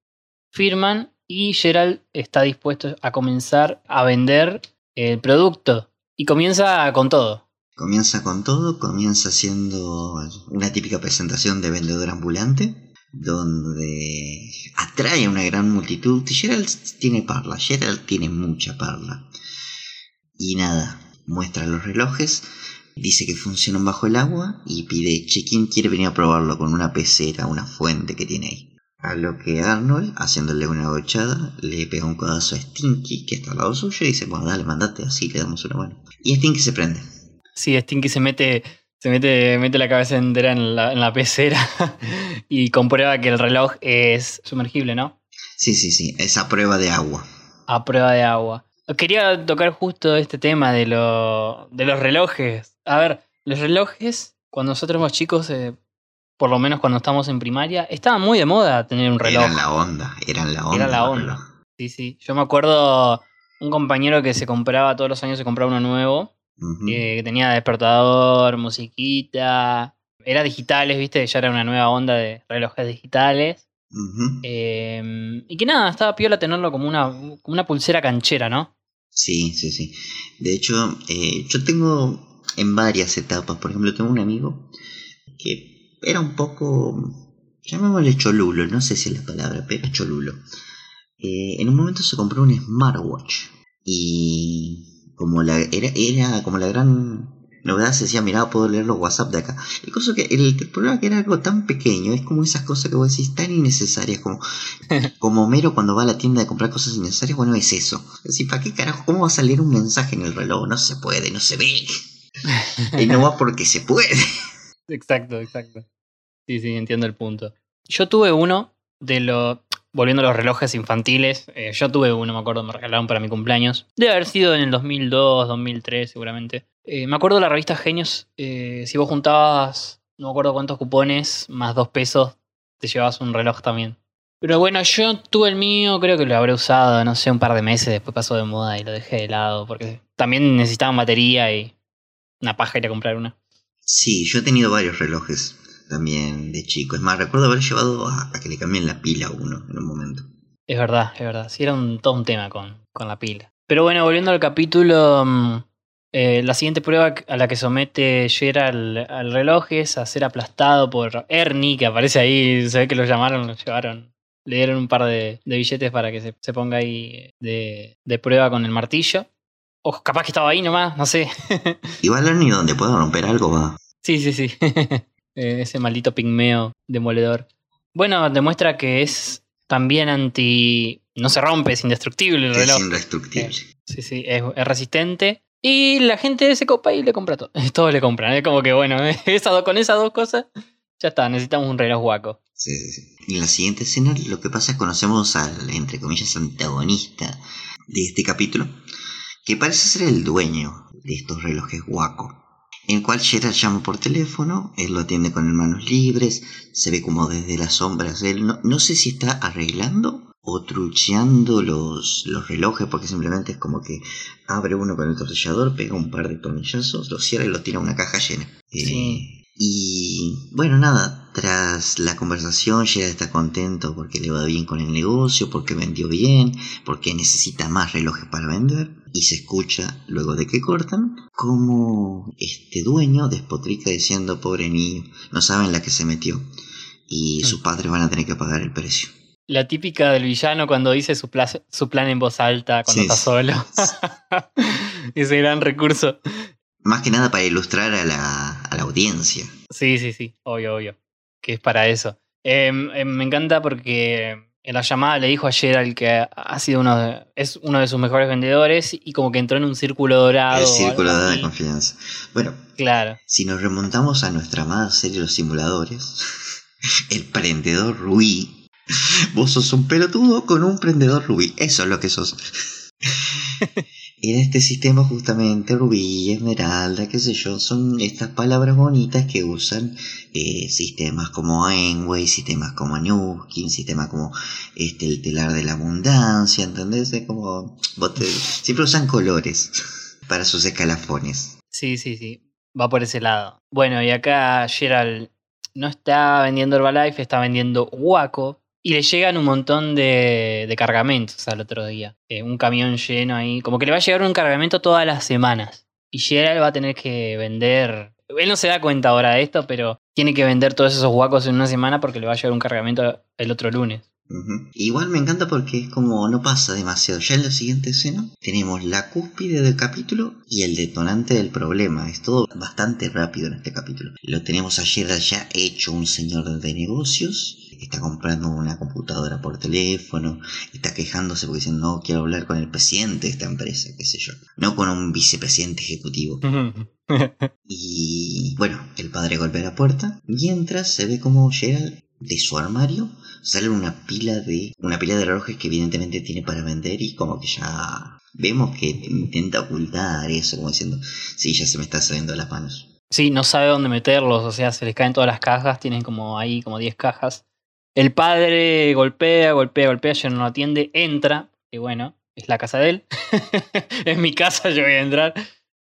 firman y Gerald está dispuesto a comenzar a vender el producto y comienza con todo. Comienza con todo, comienza haciendo una típica presentación de vendedor ambulante, donde atrae a una gran multitud. Gerald tiene parla, Gerald tiene mucha parla. Y nada, muestra los relojes, dice que funcionan bajo el agua y pide, che, ¿quién quiere venir a probarlo con una pecera, una fuente que tiene ahí? A lo que Arnold, haciéndole una gochada, le pega un codazo a Stinky, que está al lado suyo, y dice, bueno, dale, mandate, así le damos una mano. Y Stinky se prende. Sí, Stinky se mete, se mete, mete la cabeza entera en la, en la pecera y comprueba que el reloj es sumergible, ¿no? Sí, sí, sí, es a prueba de agua. A prueba de agua. Quería tocar justo este tema de, lo, de los relojes. A ver, los relojes, cuando nosotros éramos chicos, eh, por lo menos cuando estamos en primaria, estaba muy de moda tener un reloj. Eran la onda, eran la onda. Era la onda. Sí, sí. Yo me acuerdo un compañero que se compraba todos los años, se compraba uno nuevo, que tenía despertador, musiquita. Era digitales, viste, ya era una nueva onda de relojes digitales. Eh, y que nada, estaba piola tenerlo como una, como una pulsera canchera, ¿no? Sí, sí, sí. De hecho, eh, yo tengo en varias etapas. Por ejemplo, tengo un amigo que era un poco, llamémosle cholulo, no sé si es la palabra, pero cholulo. Eh, en un momento se compró un smartwatch y como la era, era como la gran novedad se decía, mira, puedo leer los WhatsApp de acá. El, cosa que, el, el problema que era algo tan pequeño, es como esas cosas que vos decís tan innecesarias, como, como Homero cuando va a la tienda a comprar cosas innecesarias, bueno, es eso. Es decir, ¿para qué carajo? ¿Cómo vas a leer un mensaje en el reloj? No se puede, no se ve. y no va porque se puede. Exacto, exacto. Sí, sí, entiendo el punto. Yo tuve uno de los. Volviendo a los relojes infantiles, eh, yo tuve uno, me acuerdo, me regalaron para mi cumpleaños. Debe haber sido en el 2002, 2003, seguramente. Eh, me acuerdo de la revista Genios, eh, si vos juntabas, no me acuerdo cuántos cupones, más dos pesos, te llevabas un reloj también. Pero bueno, yo tuve el mío, creo que lo habré usado, no sé, un par de meses, después pasó de moda y lo dejé de lado, porque también necesitaban batería y una paja ir a comprar una. Sí, yo he tenido varios relojes también de chico. Es más, recuerdo haber llevado a, que le cambien la pila a uno en un momento. Es verdad, es verdad. Sí, era un, todo un tema con, con la pila. Pero bueno, volviendo al capítulo, mm, eh, la siguiente prueba a la que somete Gerald al reloj es a ser aplastado por Ernie, que aparece ahí. Se ve que lo llamaron, lo llevaron. Le dieron un par de, de billetes para que se, se ponga ahí de, de prueba con el martillo. O capaz que estaba ahí nomás, no sé. Igual Ernie donde pueda romper algo va. Sí, sí, sí. Eh, Ese maldito pigmeo demoledor. Bueno, demuestra que es también anti. No se rompe, es indestructible el Es reloj. indestructible. Sí, sí, es, es resistente. Y la gente se copa y le compra todo. Todos le compran. Es como que, bueno, esas dos- con esas dos cosas, ya está, necesitamos un reloj guaco. Sí, sí, sí. Y en la siguiente escena lo que pasa es que conocemos al, entre comillas, antagonista de este capítulo, que parece ser el dueño de estos relojes guaco. En el cual Gerard llama por teléfono, él lo atiende con manos libres, se ve como desde las sombras él. No, no sé si está arreglando o trucheando los, los relojes, porque simplemente es como que abre uno con el tornillador, pega un par de tornillazos, lo cierra y lo tira a una caja llena. Eh, y bueno, nada, tras la conversación Gerard está contento porque le va bien con el negocio, porque vendió bien, porque necesita más relojes para vender. Y se escucha, luego de que cortan, como este dueño despotrica diciendo, pobre niño, no saben la que se metió. Y sus padres van a tener que pagar el precio. La típica del villano cuando dice su, su plan en voz alta cuando Sí, está sí. solo. Ese gran recurso. Más que nada para ilustrar a la, a la audiencia. Sí, sí, sí, obvio, obvio. Que es para eso. Em, em, me encanta porque en la llamada le dijo a Gerald que ha sido uno de, es uno de sus mejores vendedores y como que entró en un círculo dorado. El círculo algo de confianza. Bueno, Claro. si nos remontamos a nuestra amada serie Los Simuladores, El prendedor rubí. Vos sos un pelotudo con un prendedor rubí. Eso es lo que sos. En este sistema justamente rubí, esmeralda, qué sé yo, son estas palabras bonitas que usan eh, sistemas como Enway, sistemas como Newskin, sistemas como este, el telar de la abundancia, ¿entendés? Es como, vos siempre usan colores para sus escalafones. Sí, sí, sí. Va por ese lado. Bueno, y acá Gerald no está vendiendo Herbalife, está vendiendo Waco. Y le llegan un montón de, de cargamentos al otro día. Eh, un camión lleno ahí. Como que le va a llegar un cargamento todas las semanas. Y Gerald va a tener que vender. Él no se da cuenta ahora de esto, pero tiene que vender todos esos huacos en una semana porque le va a llegar un cargamento el otro lunes. Igual me encanta porque es como no pasa demasiado. Ya en la siguiente escena tenemos la cúspide del capítulo y el detonante del problema. Es todo bastante rápido en este capítulo. Lo tenemos a Gerald ya hecho un señor de negocios. Está comprando una computadora por teléfono. Está quejándose porque dice no quiero hablar con el presidente de esta empresa, qué sé yo. No con un vicepresidente ejecutivo. Y bueno, el padre golpea la puerta. Mientras se ve como Gerald de su armario sale una pila de una pila de relojes que evidentemente tiene para vender y como que ya vemos que intenta ocultar eso como diciendo sí ya se me está saliendo de las manos Sí, no sabe dónde meterlos, o sea, se les caen todas las cajas, tienen como ahí como 10 cajas. El padre golpea, golpea, golpea, ya no lo atiende, entra, y bueno, es la casa de él. es mi casa, yo voy a entrar.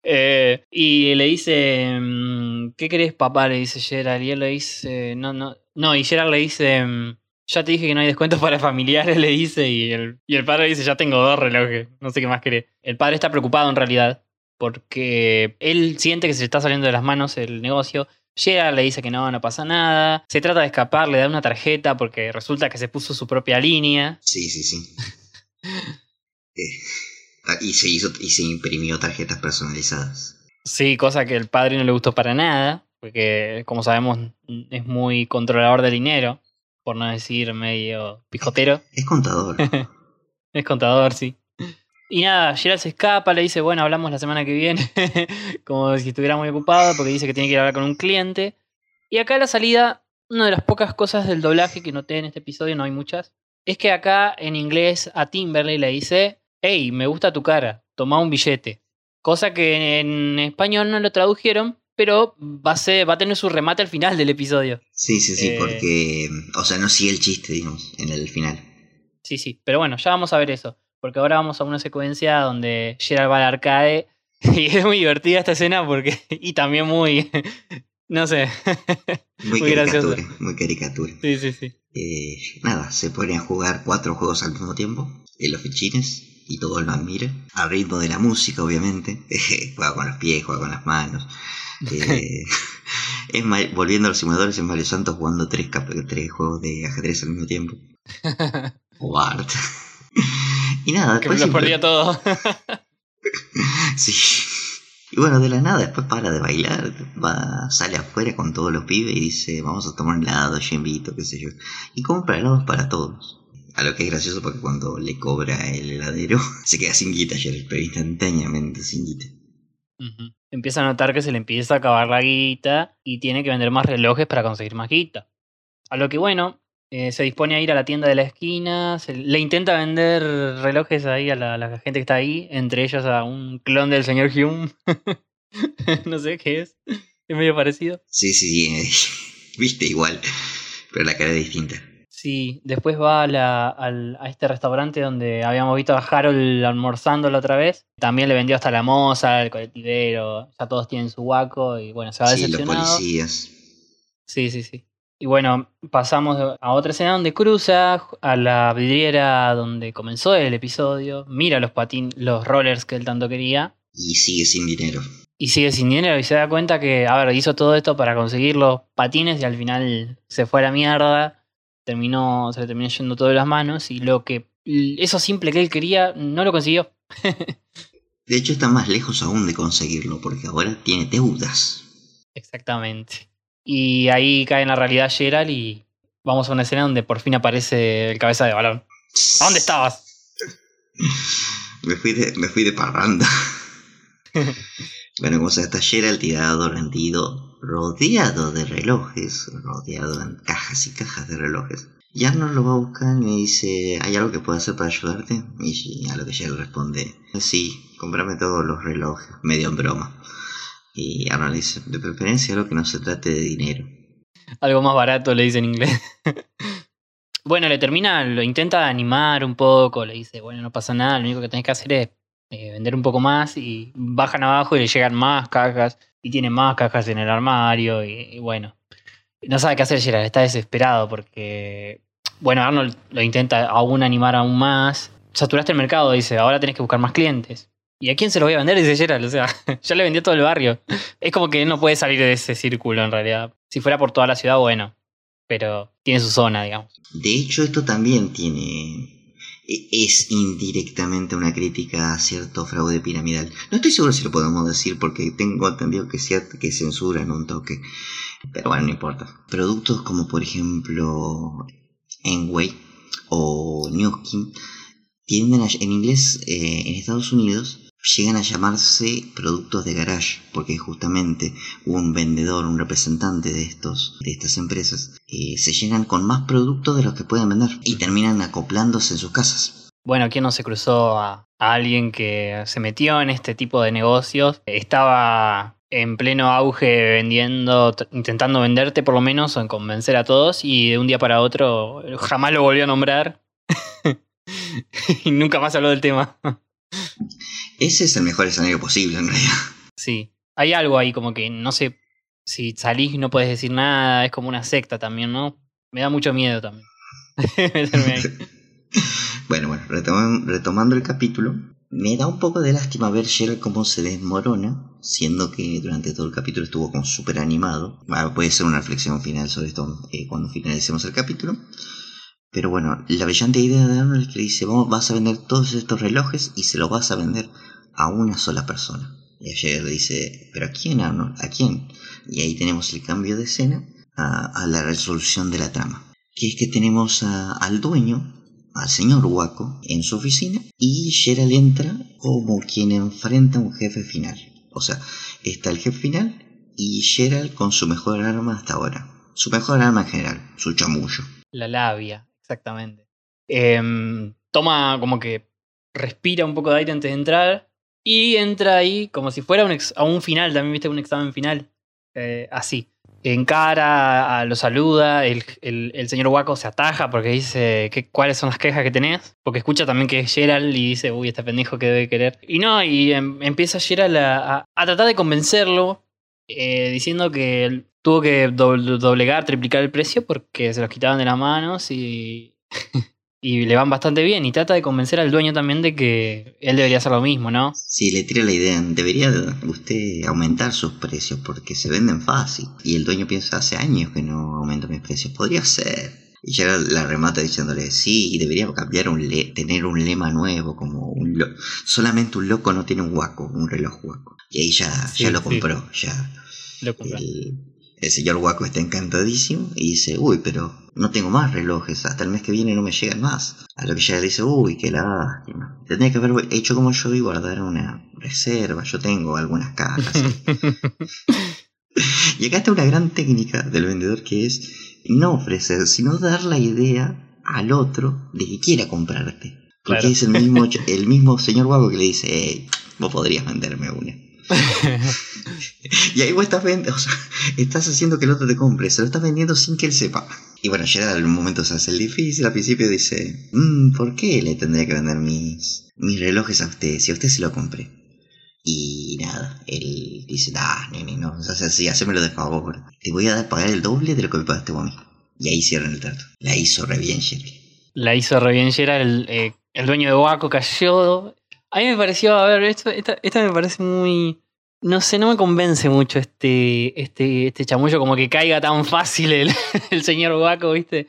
Eh, y le dice, mm, ¿qué querés papá? Le dice Gerald. Y él le dice, no, no, no, y Gerald le dice, mm, ya te dije que no hay descuentos para familiares, le dice, y el, y el padre le dice, ya tengo dos relojes, no sé qué más querés. El padre está preocupado en realidad, porque él siente que se está saliendo de las manos el negocio. Gerald le dice que no, no pasa nada. Se trata de escapar, le da una tarjeta porque resulta que se puso su propia línea. sí sí sí Eh, ah, y se hizo y se imprimió tarjetas personalizadas Sí, cosa que el padre no le gustó para nada, porque como sabemos es muy controlador del dinero, por no decir medio pijotero. es contador es contador, sí. Y nada, Gerald se escapa, le dice, bueno, hablamos la semana que viene, como si estuviera muy ocupado, porque dice que tiene que ir a hablar con un cliente. Y acá a la salida, una de las pocas cosas del doblaje que noté en este episodio, no hay muchas, es que acá en inglés a Timberley le dice, hey, me gusta tu cara, toma un billete. Cosa que en español no lo tradujeron, pero va a, ser, va a tener su remate al final del episodio. sí sí sí Eh. porque o sea no sigue el chiste digamos en el final Sí, sí, pero bueno, ya vamos a ver eso. Porque ahora vamos a una secuencia donde Gerald va al arcade. Y es muy divertida esta escena porque. Y también muy. No sé. muy, Muy caricatura muy caricatura Sí, sí, sí. Eh, nada, se ponen a jugar cuatro juegos al mismo tiempo en los fichines y todo el man mira. Al ritmo de la música, obviamente. juega con los pies, juega con las manos. Eh, es volviendo a los simuladores en Mario Santos jugando tres, tres juegos de ajedrez al mismo tiempo. O Art. Y nada, Que me después lo perdía todo. Sí. Y bueno, de la nada, después para de bailar, va, sale afuera con todos los pibes y dice, vamos a tomar un helado, yo invito, qué sé yo. Y compra helados para todos. A lo que es gracioso porque cuando le cobra el heladero, se queda sin guita, Jerry, pero instantáneamente sin guita. Empieza a notar que se le empieza a acabar la guita y tiene que vender más relojes para conseguir más guita. A lo que bueno, eh, se dispone a ir a la tienda de la esquina, se- le intenta vender relojes ahí a la, a la gente que está ahí, entre ellos a un clon del señor Hume. no sé qué es, es medio parecido. Sí, sí, sí, eh, viste igual, pero la cara es distinta. Sí, después va a, la- a este restaurante donde habíamos visto a Harold almorzando la otra vez. También le vendió hasta la moza, el colectivero, ya todos tienen su guaco y bueno, se va Sí, los decepcionado. policías. Sí, sí, sí. Y bueno, pasamos a otra escena donde cruza a la vidriera donde comenzó el episodio, mira los patin, los rollers que él tanto quería Y sigue sin dinero. y sigue sin dinero y se da cuenta que, a ver, hizo todo esto para conseguir los patines y al final se fue a la mierda, terminó, se le terminó yendo todo de las manos y lo que, eso simple que él quería, no lo consiguió. De hecho, está más lejos aún de conseguirlo, porque ahora tiene deudas. Exactamente. Y ahí cae en la realidad Gerald y vamos a una escena donde por fin aparece el cabeza de balón. ¿A dónde estabas? Me fui de, me fui de parranda. bueno, como se está Gerald tirado, rendido, rodeado de relojes, rodeado en cajas y cajas de relojes. Y Arnold lo va a buscar y le dice, ¿hay algo que pueda hacer para ayudarte? Y a lo que le responde, sí, cómprame todos los relojes, medio en broma. Y dice, de preferencia algo que no se trate de dinero. Algo más barato le dice en inglés. bueno, le termina, lo intenta animar un poco, le dice, bueno, no pasa nada, lo único que tenés que hacer es eh, vender un poco más y bajan abajo y le llegan más cajas y tiene más cajas en el armario y, y bueno. No sabe qué hacer Gerard, está desesperado porque, bueno, Arnold lo intenta aún animar aún más. Saturaste el mercado, dice, ahora tenés que buscar más clientes. ¿Y a quién se lo voy a vender? Dice Gerald. O sea, ya le vendió todo el barrio. Es como que no puede salir de ese círculo en realidad. Si fuera por toda la ciudad, bueno. Pero tiene su zona, digamos. De hecho, esto también tiene. e- Es indirectamente una crítica a cierto fraude piramidal. No estoy seguro si lo podemos decir porque tengo entendido que, censuran un toque. Pero bueno, no importa. Productos como por ejemplo Enway o Newskin tienden a, en inglés eh, en Estados Unidos llegan a llamarse productos de garage porque justamente un vendedor, un representante de estos de estas empresas eh, se llenan con más productos de los que pueden vender y terminan acoplándose en sus casas. Bueno, ¿quién no se cruzó a, alguien que se metió en este tipo de negocios? Estaba en pleno auge vendiendo, intentando venderte por lo menos o en convencer a todos y de un día para otro jamás lo volvió a nombrar y nunca más habló del tema. Ese es el mejor escenario posible en realidad. Sí, hay algo ahí como que no sé si salís y no puedes decir nada, es como una secta también, ¿no? Me da mucho miedo también. Meterme ahí. Bueno, bueno, retoman- retomando el capítulo, me da un poco de lástima ver Gerald cómo se desmorona, siendo que durante todo el capítulo estuvo como súper animado. Ah, puede ser una reflexión final sobre esto eh, cuando finalicemos el capítulo. Pero bueno, la brillante idea de Arnold es que dice, vamos, vas a vender todos estos relojes y se los vas a vender a una sola persona. Y ayer le dice, ¿pero a quién Arnold? ¿A quién? Y ahí tenemos el cambio de escena a, a la resolución de la trama. Que es que tenemos a- al dueño, al señor Waco, en su oficina y Gerald entra como quien enfrenta a un jefe final. O sea, está el jefe final y Gerald con su mejor arma hasta ahora. Su mejor arma en general, su chamullo. La labia, exactamente. Em, toma como que respira un poco de aire antes de entrar y entra ahí como si fuera a un final, también viste un examen final. Eh, así. Encara, a- lo saluda, el, el- señor Waco se ataja porque dice que, cuáles son las quejas que tenés, porque escucha también que es Gerald y dice, uy, este pendejo que debe querer. Y no, y em- empieza Gerald a, a- tratar de convencerlo, eh, diciendo que tuvo que doble- doblegar, triplicar el precio porque se los quitaban de las manos y, y le van bastante bien. Y trata de convencer al dueño también de que él debería hacer lo mismo, ¿no? Si le tira la idea, debería usted aumentar sus precios porque se venden fácil. Y el dueño piensa, hace años que no aumento mis precios, podría ser. Y ya la remata diciéndole, sí, y debería cambiar un le tener un lema nuevo, como un lo- solamente un loco no tiene un guaco, un reloj guaco. Y ahí ya, Sí, ya lo sí. compró, ya. Lo compró. El, el señor Waco está encantadísimo y dice, uy, pero no tengo más relojes, hasta el mes que viene no me llegan más. A lo que ella le dice, uy, qué lástima. Tendría que haber hecho como yo y guardar una reserva, yo tengo algunas cajas. y acá está una gran técnica del vendedor que es no ofrecer, sino dar la idea al otro de que quiera comprarte. Porque Claro. es el mismo, el mismo señor Waco que le dice, hey, vos podrías venderme una. Y ahí vos estás vendiendo, o sea, estás haciendo que el otro te compre, se lo estás vendiendo sin que él sepa. Y bueno, Gerard en un momento se hace el difícil, al principio dice, "Mm, ¿por qué le tendría que vender mis, mis relojes a usted si a usted se lo compré? Y nada, él dice, ah, nene, no, o sea, sí, hacémelo de favor, te voy a dar pagar el doble de lo que me pagaste vos a mí. Y ahí cierran el trato. La hizo re bien Gerald. La hizo re bien Gerald, el, eh, el dueño de Waco cayó. A mí me pareció, a ver, esto, esta, me parece muy. No sé, no me convence mucho este, este, este chamullo, como que caiga tan fácil el, señor Waco, ¿viste?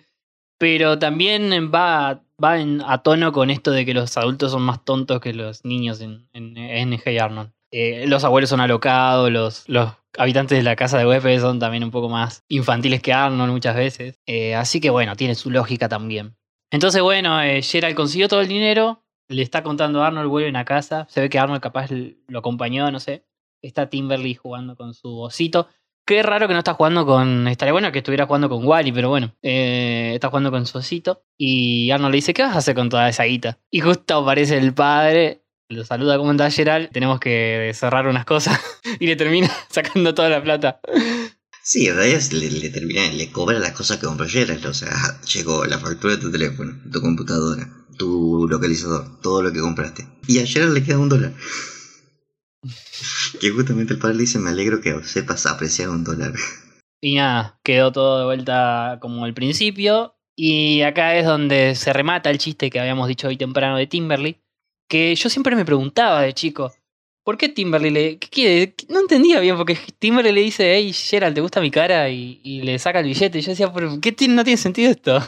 Pero también va, va en- a tono con esto de que los adultos son más tontos que los niños en, en, Hey Arnold. Eh, los abuelos son alocados, los, los habitantes de la casa de Wepe son también un poco más infantiles que Arnold muchas veces. Eh, así que bueno, tiene su lógica también. Entonces, bueno, eh, Gerald consiguió todo el dinero, le está contando a Arnold, vuelven a casa. Se ve que Arnold capaz lo acompañó, no sé. Está Timberly jugando con su osito. Qué raro que no estás jugando con. Estaría bueno que estuviera jugando con Wally, pero bueno. Eh, estás jugando con su osito. Y Arnold le dice: ¿Qué vas a hacer con toda esa guita? Y justo aparece el padre. Lo saluda como anda Gerald. Tenemos que cerrar unas cosas. y le termina sacando toda la plata. Sí, en realidad le, le termina, le cobra las cosas que compró Gerald. O sea, llegó la factura de tu teléfono, tu computadora, tu localizador, todo lo que compraste. Y a Gerald le queda un dólar. que justamente el padre le dice, me alegro que sepas apreciar un dólar. Y nada, quedó todo de vuelta como al principio. Y acá es donde se remata el chiste que habíamos dicho hoy temprano de Timberly. Que yo siempre me preguntaba de chico, ¿por qué Timberly le... ¿Qué quiere? No entendía bien, porque Timberly le dice, hey Gerald, ¿te gusta mi cara? Y, y le saca el billete. Y yo decía, ¿por qué no tiene sentido esto?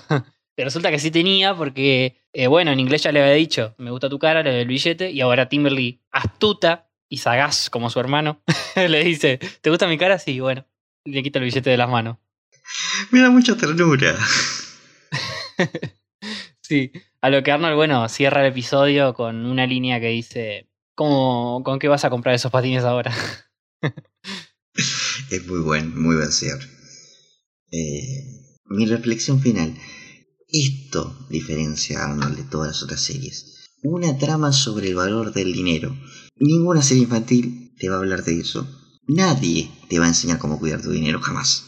Pero resulta que sí tenía, porque, eh, bueno, en inglés ya le había dicho, me gusta tu cara, le doy el billete. Y ahora Timberly, astuta y sagaz como su hermano, le dice, ¿te gusta mi cara? Sí, bueno. Y le quita el billete de las manos. Me da mucha ternura. Sí, a lo que Arnold, bueno, cierra el episodio con una línea que dice, ¿cómo, ¿con qué vas a comprar esos patines ahora? Es muy buen, muy buen cierre. Eh, mi reflexión final. Esto diferencia a Arnold de todas las otras series. Una trama sobre el valor del dinero. Ninguna serie infantil te va a hablar de eso. Nadie te va a enseñar cómo cuidar tu dinero, jamás.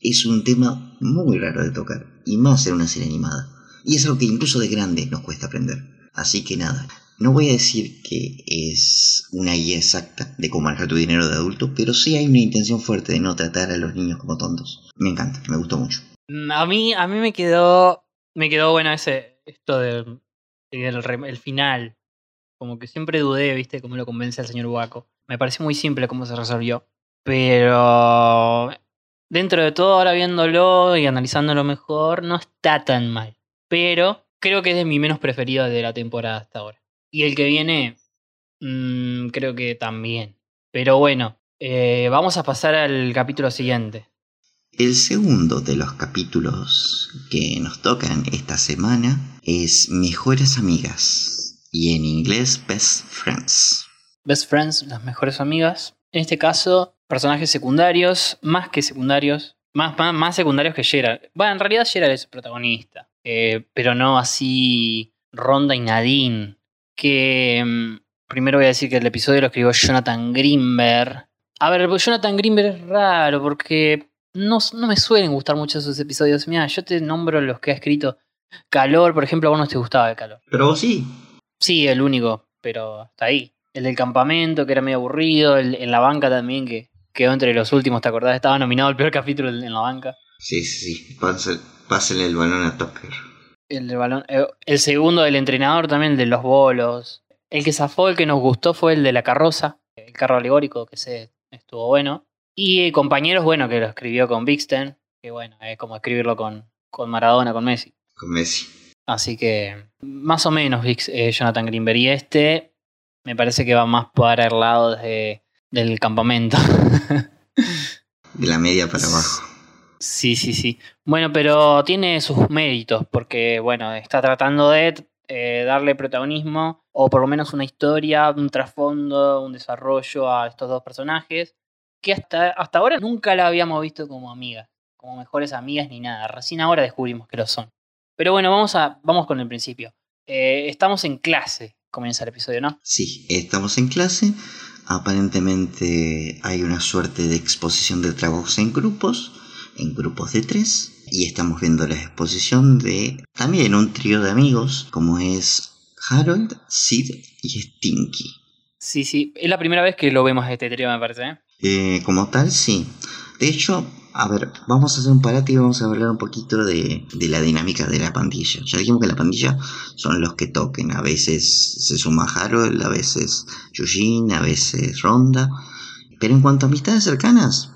Es un tema muy raro de tocar, y más en una serie animada. Y es algo que incluso de grande nos cuesta aprender. Así que nada, no voy a decir que es una guía exacta de cómo manejar tu dinero de adulto, pero sí hay una intención fuerte de no tratar a los niños como tontos. Me encanta, me gustó mucho. A mí, a mí me quedó, me quedó bueno ese, esto de, rem- el final. Como que siempre dudé, viste, cómo lo convence al señor Waco. Me pareció muy simple cómo se resolvió. Pero dentro de todo, ahora viéndolo y analizándolo mejor, no está tan mal. Pero creo que es de mi menos preferido de la temporada hasta ahora. Y el que viene, mm, creo que también. Pero bueno, eh, vamos a pasar al capítulo siguiente. El segundo de los capítulos que nos tocan esta semana es Mejores Amigas y en inglés Best Friends. Best Friends, las mejores amigas. En este caso, personajes secundarios, más que secundarios, más, más, más secundarios que Gerald. Bueno, en realidad Gerald es el protagonista, eh, pero no así Ronda y Nadine. Que mm, primero voy a decir que el episodio lo escribió Jonathan Greenberg. A ver, Jonathan Greenberg es raro porque no, no me suelen gustar mucho sus episodios. Mira, yo te nombro los que ha escrito. Calor, por ejemplo, a vos no te gustaba el calor. Pero vos sí. Sí, el único, pero está ahí. El del campamento, que era medio aburrido. El en la banca también, que quedó entre los últimos, ¿te acordás? Estaba nominado al peor capítulo en la banca. Sí, sí, sí. Pásale el balón a Tucker. El del balón. eh, El segundo del entrenador también, el de los bolos. El que zafó, el que nos gustó fue el de la carroza. El carro alegórico, que se estuvo bueno. Y compañeros, bueno, que lo escribió con Bixten. Que bueno, es como escribirlo con, con Maradona, con Messi. Con Messi. Así que más o menos eh, Jonathan Greenberg. Y este me parece que va más para el lado de- del campamento. De la media para abajo. sí, sí, sí. Bueno, pero tiene sus méritos porque, bueno, está tratando de eh, darle protagonismo o por lo menos una historia, un trasfondo, un desarrollo a estos dos personajes que hasta, hasta ahora nunca la habíamos visto como amigas, como mejores amigas ni nada. Recién ahora descubrimos que lo son. Pero bueno, vamos, a, vamos con el principio. Eh, estamos en clase, comienza el episodio, ¿no? Sí, estamos en clase. Aparentemente hay una suerte de exposición de trabajos en grupos, en grupos de tres. Y estamos viendo la exposición de también un trío de amigos, como es Harold, Sid y Stinky. Sí, sí. Es la primera vez que lo vemos este trío, me parece. ¿eh? Eh, como tal, sí. De hecho, a ver, vamos a hacer un parate y vamos a hablar un poquito de, de la dinámica de la pandilla. Ya dijimos que la pandilla son los que toquen. A veces se suma Harold, a veces Eugene, a veces Ronda. Pero en cuanto a amistades cercanas,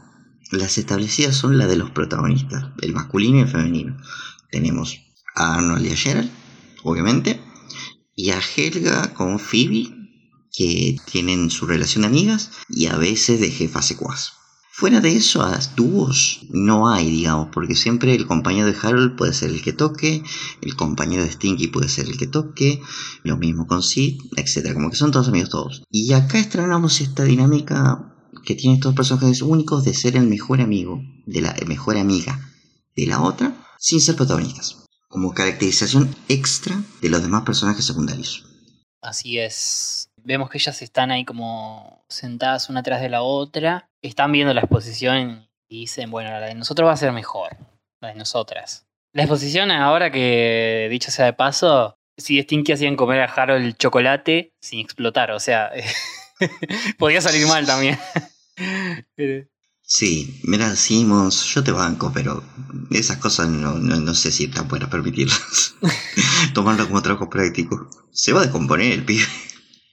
las establecidas son las de los protagonistas, el masculino y el femenino. Tenemos a Arnold y a Gerald, obviamente, y a Helga con Phoebe, que tienen su relación de amigas y a veces de jefas secuaz. Fuera de eso, a dúos no hay, digamos, porque siempre el compañero de Harold puede ser el que toque, el compañero de Stinky puede ser el que toque, lo mismo con Sid, etc. Como que son todos amigos todos. Y acá estrenamos esta dinámica que tienen estos personajes únicos de ser el mejor amigo, de la mejor amiga de la otra, sin ser protagonistas, como caracterización extra de los demás personajes secundarios. Así es. Vemos que ellas están ahí como sentadas una tras de la otra, están viendo la exposición y dicen, bueno, la de nosotros va a ser mejor, la de nosotras. La exposición ahora que, dicho sea de paso, si Stinky hacían comer a Harold chocolate sin explotar, o sea, podía salir mal también. Sí, mira, Simmons, yo te banco, pero esas cosas no, no, sé si están buenas permitirlas. Tomarlo como trabajo práctico. Se va a descomponer el pibe.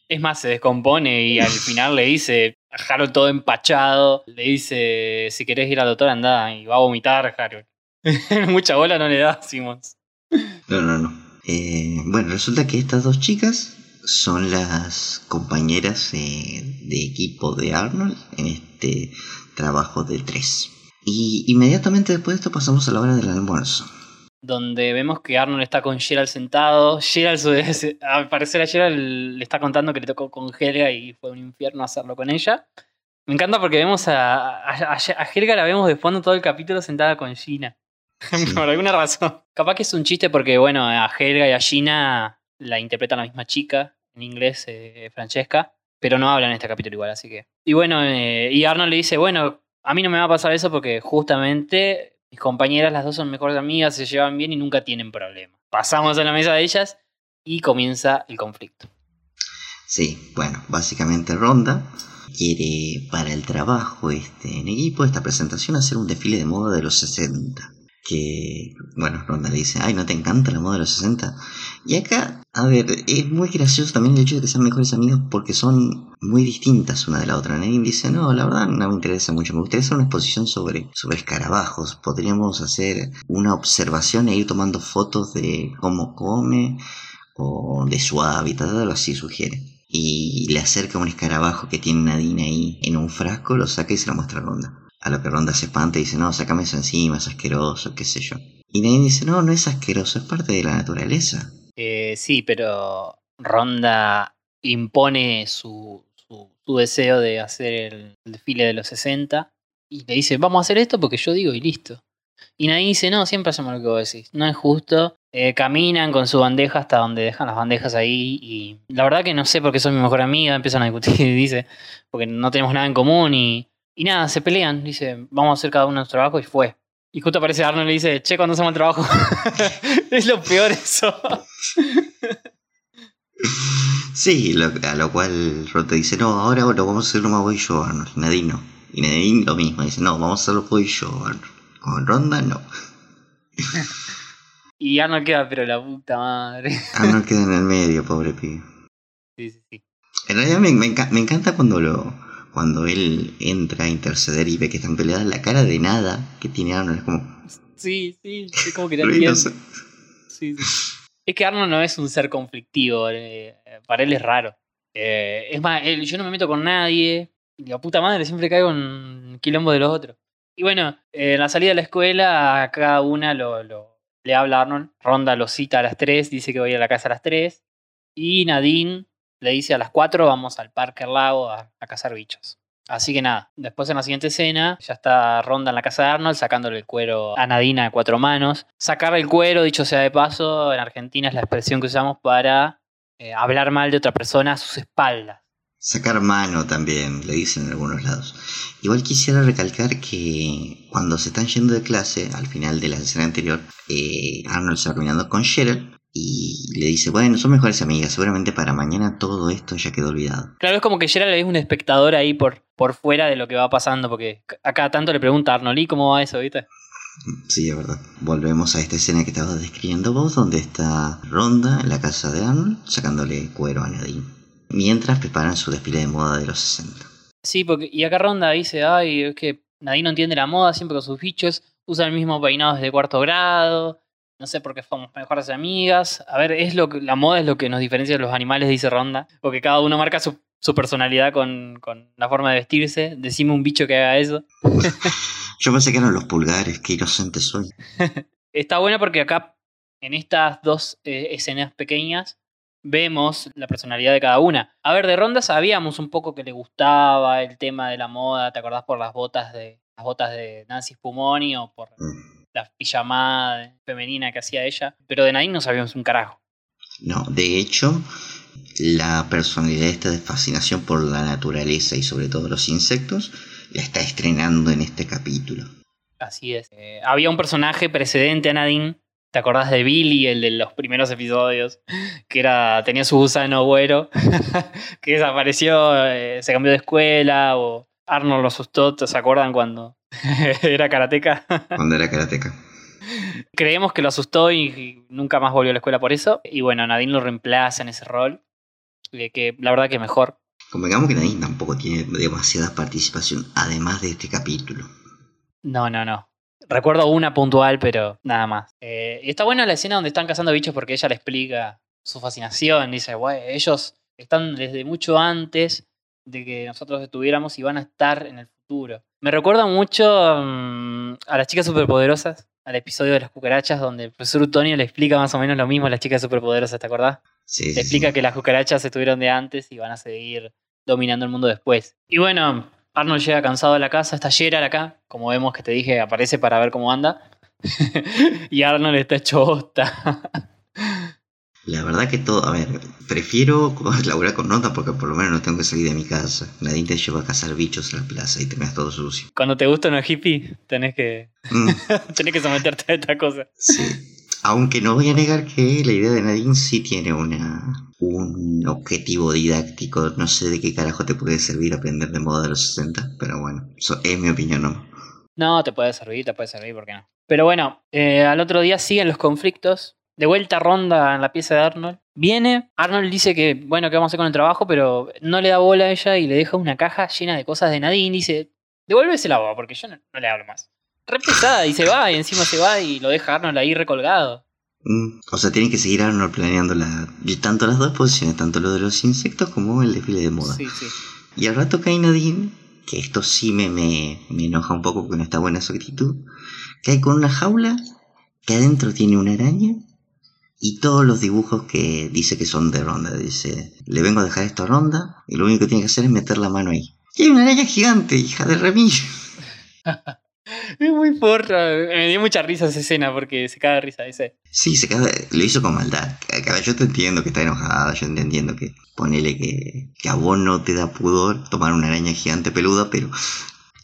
Es más, se descompone y al final le dice a Harold todo empachado, le dice, si querés ir al doctor, anda, y va a vomitar Harold. Mucha bola no le da Simmons. No, no, no. Eh, bueno, resulta que estas dos chicas son las compañeras eh, de equipo de Arnold en este trabajo de tres. Y inmediatamente después de esto pasamos a la hora del almuerzo. Donde vemos que Arnold está con Gerald sentado. Gerald, su- al parecer a Gerald le está contando que le tocó con Helga y fue un infierno hacerlo con ella. Me encanta porque vemos a, a, Helga la vemos de fondo todo el capítulo sentada con Gina. Por alguna razón. Capaz que es un chiste porque, bueno, a Helga y a Gina la interpreta la misma chica, en inglés, eh, Francesca, pero no hablan en este capítulo igual, así que. Y bueno, eh, y Arnold le dice, bueno, a mí no me va a pasar eso porque justamente mis compañeras, las dos son mejores amigas, se llevan bien y nunca tienen problemas. Pasamos a la mesa de ellas y comienza el conflicto. Sí, bueno, básicamente Ronda quiere para el trabajo este, en equipo, esta presentación, hacer un desfile de moda de los 60. Que, bueno, Ronda le dice, ay, ¿no te encanta la moda de los 60? Y acá, a ver, es muy gracioso también el hecho de que sean mejores amigos porque son muy distintas una de la otra. Nadine dice, no, la verdad no me interesa mucho, me gustaría hacer una exposición sobre, sobre escarabajos. Podríamos hacer una observación e ir tomando fotos de cómo come o de su hábitat, algo así sugiere. Y le acerca un escarabajo que tiene Nadine ahí en un frasco, lo saca y se lo muestra a Ronda. A lo que Ronda se espanta y dice, no, sácame eso encima, es asqueroso, qué sé yo. Y Nadine dice, no, no es asqueroso, es parte de la naturaleza. Eh, sí, pero Ronda impone su, su, deseo de hacer el, desfile de los 60 y le dice, vamos a hacer esto porque yo digo y listo. Y Nadine dice, no, siempre hacemos lo que vos decís, no es justo. Eh, caminan con su bandeja hasta donde dejan las bandejas ahí y la verdad que no sé por qué son mi mejor amiga, empiezan a discutir, dice, porque no tenemos nada en común y, y nada, se pelean, dice, vamos a hacer cada uno nuestro trabajo y fue. Y justo aparece Arnold y le dice, che, cuando hacemos el trabajo. es lo peor eso. Sí, lo- a lo cual Ronda dice, no, ahora lo vamos a hacer nomás vos y yo, Arnold. Y Nadine no. Y Nadine lo mismo, dice, no, vamos a hacerlo vos y yo, Arnold. Con Ronda no. Y Arnold queda, pero la puta madre. Arnold queda en el medio, pobre pibe. Sí, sí, sí. En realidad me, me enca- me encanta cuando lo cuando él entra a interceder y ve que están peleadas la cara de nada que tiene Arnold es como Sí, sí, es como que te sé. Sí, sí. Es que Arnold no es un ser conflictivo, eh, para él es raro. Eh, es más, él- yo no me meto con nadie, y la puta madre siempre caigo en quilombo de los otros. Y bueno, eh, en la salida de la escuela, a cada una lo, lo- le habla Arnold. Ronda lo cita a las 3, dice que va a ir a la casa a las 3. Y Nadine le dice a las 4 vamos al parque al lago a, cazar bichos. Así que nada, después en la siguiente escena ya está Ronda en la casa de Arnold sacándole el cuero a Nadine a cuatro manos. Sacar el cuero, dicho sea de paso, en Argentina es la expresión que usamos para eh, hablar mal de otra persona a sus espaldas. sacar mano también, le dicen en algunos lados. Igual quisiera recalcar que cuando se están yendo de clase, al final de la escena anterior, eh, Arnold se va caminando con Cheryl y le dice, bueno, son mejores amigas, seguramente para mañana todo esto ya quedó olvidado. Claro, es como que Gerald es un espectador ahí por, por fuera de lo que va pasando, porque a cada tanto le pregunta a Arnold, ¿y cómo va eso, viste? Sí, es verdad. Volvemos a esta escena que estabas describiendo vos, donde está Ronda en la casa de Arnold, sacándole cuero a Nadine. Mientras preparan su desfile de moda de los 60. Sí, porque, y acá Ronda dice, ay, es que Nadine no entiende la moda, siempre con sus bichos, usa el mismo peinado desde cuarto grado, no sé por qué somos mejores amigas. A ver, es lo que, la moda es lo que nos diferencia de los animales, dice Ronda, porque cada uno marca su, su personalidad con, con la forma de vestirse. Decime un bicho que haga eso. Yo pensé que eran los pulgares, qué inocente soy. Está buena porque acá, en estas dos eh, escenas pequeñas, vemos la personalidad de cada una. A ver, de Ronda sabíamos un poco que le gustaba el tema de la moda, ¿te acordás por las botas de las botas de Nancy Spumoni o por la pijamada femenina que hacía ella? Pero de Nadine no sabíamos un carajo. No, de hecho, la personalidad esta de fascinación por la naturaleza y sobre todo los insectos la está estrenando en este capítulo. Así es. Eh, había un personaje precedente a Nadine. ¿Te acordás de Billy, el de los primeros episodios? Que era. tenía su gusano güero. que desapareció, eh, se cambió de escuela. O Arnold lo asustó. ¿Se acuerdan cuando era karateca? cuando era karateca. Creemos que lo asustó y, nunca más volvió a la escuela por eso. Y bueno, Nadine lo reemplaza en ese rol. Que la verdad que mejor. Convengamos que Nadine tampoco tiene demasiada participación, además de este capítulo. No, no, no. Recuerdo una puntual, pero nada más. Eh, y está buena la escena donde están cazando bichos porque ella le explica su fascinación. Dice, güey, ellos están desde mucho antes de que nosotros estuviéramos y van a estar en el futuro. Me recuerda mucho mm, a las chicas superpoderosas, al episodio de las cucarachas, donde el profesor Utonio le explica más o menos lo mismo a las chicas superpoderosas, ¿te acordás? Sí. Le explica que las cucarachas estuvieron de antes y van a seguir dominando el mundo después. Y bueno, Arnold llega cansado a la casa, está Gerard acá, como vemos que te dije, aparece para ver cómo anda. y Arnold está hecho. La verdad que todo, a ver, prefiero laburar con nota porque por lo menos no tengo que salir de mi casa. Nadie te lleva a cazar bichos en la plaza y terminas todo sucio. Cuando te gusta una hippie, tenés que, Mm, tenés que someterte a esta cosa. sí. Aunque no voy a negar que la idea de Nadine sí tiene una, un objetivo didáctico. No sé de qué carajo te puede servir aprender de moda de los 60, pero bueno, eso es mi opinión, ¿no? No, te puede servir, te puede servir, ¿por qué no? Pero bueno, eh, al otro día siguen los conflictos. De vuelta ronda en la pieza de Arnold. Viene, Arnold dice que, bueno, que vamos a hacer con el trabajo, pero no le da bola a ella y le deja una caja llena de cosas de Nadine. Dice, devuélvese la boba porque yo no, no le hablo más. Re pesada y se va y encima se va y lo deja Arnold ahí recolgado. Mm, O sea, tienen que seguir Arnold planeando la, tanto las dos posiciones, tanto lo de los insectos como el desfile de moda. Sí, sí. Y al rato cae Nadine, que esto sí me, me, me enoja un poco porque no está buena su actitud, cae con una jaula que adentro tiene una araña y todos los dibujos que dice que son de Ronda. Dice, le vengo a dejar esto a Ronda y lo único que tiene que hacer es meter la mano ahí. Y hay una araña gigante, hija de remillo. Es muy porra. Me dio mucha risa esa escena porque se caga de risa. Dice, Sí, se caga, lo hizo con maldad. Yo te entiendo que está enojada, yo te entiendo que ponele que, que a vos no te da pudor tomar una araña gigante peluda, pero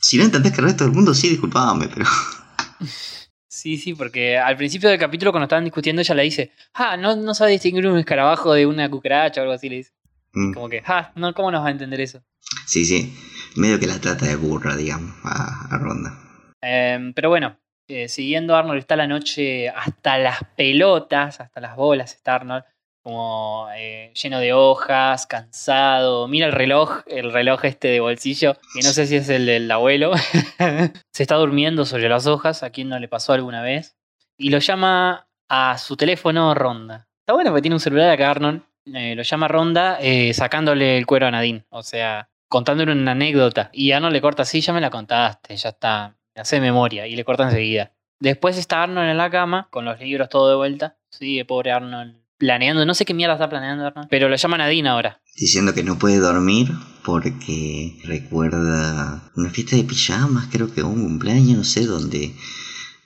si no entendés que el resto del mundo sí, disculpame, pero... Sí, sí, porque al principio del capítulo cuando estaban discutiendo ella le dice, ah, no, no sabe distinguir un escarabajo de una cucaracha o algo así, le dice. Mm. Como que, ah, no, ¿cómo nos va a entender eso? Sí, sí, medio que la trata de burra, digamos, a, a Ronda. Em, pero bueno, eh, siguiendo Arnold está la noche hasta las pelotas, hasta las bolas está Arnold, como eh, lleno de hojas, cansado. Mira el reloj, el reloj este de bolsillo, que no sé si es el del abuelo. Se está durmiendo sobre las hojas, a quien no le pasó alguna vez. Y lo llama a su teléfono Ronda. Está bueno porque tiene un celular acá Arnold. eh, lo llama Ronda eh, sacándole el cuero a Nadine. O sea, contándole una anécdota. Y Arnold le corta, sí, ya me la contaste, ya está. Hace memoria. Y le corta enseguida. Después está Arnold en la cama, con los libros todo de vuelta. Sigue pobre Arnold planeando. No sé qué mierda está planeando. Pero lo llama Nadine ahora. Diciendo que no puede dormir porque recuerda una fiesta de pijamas, creo que un cumpleaños, no sé, donde...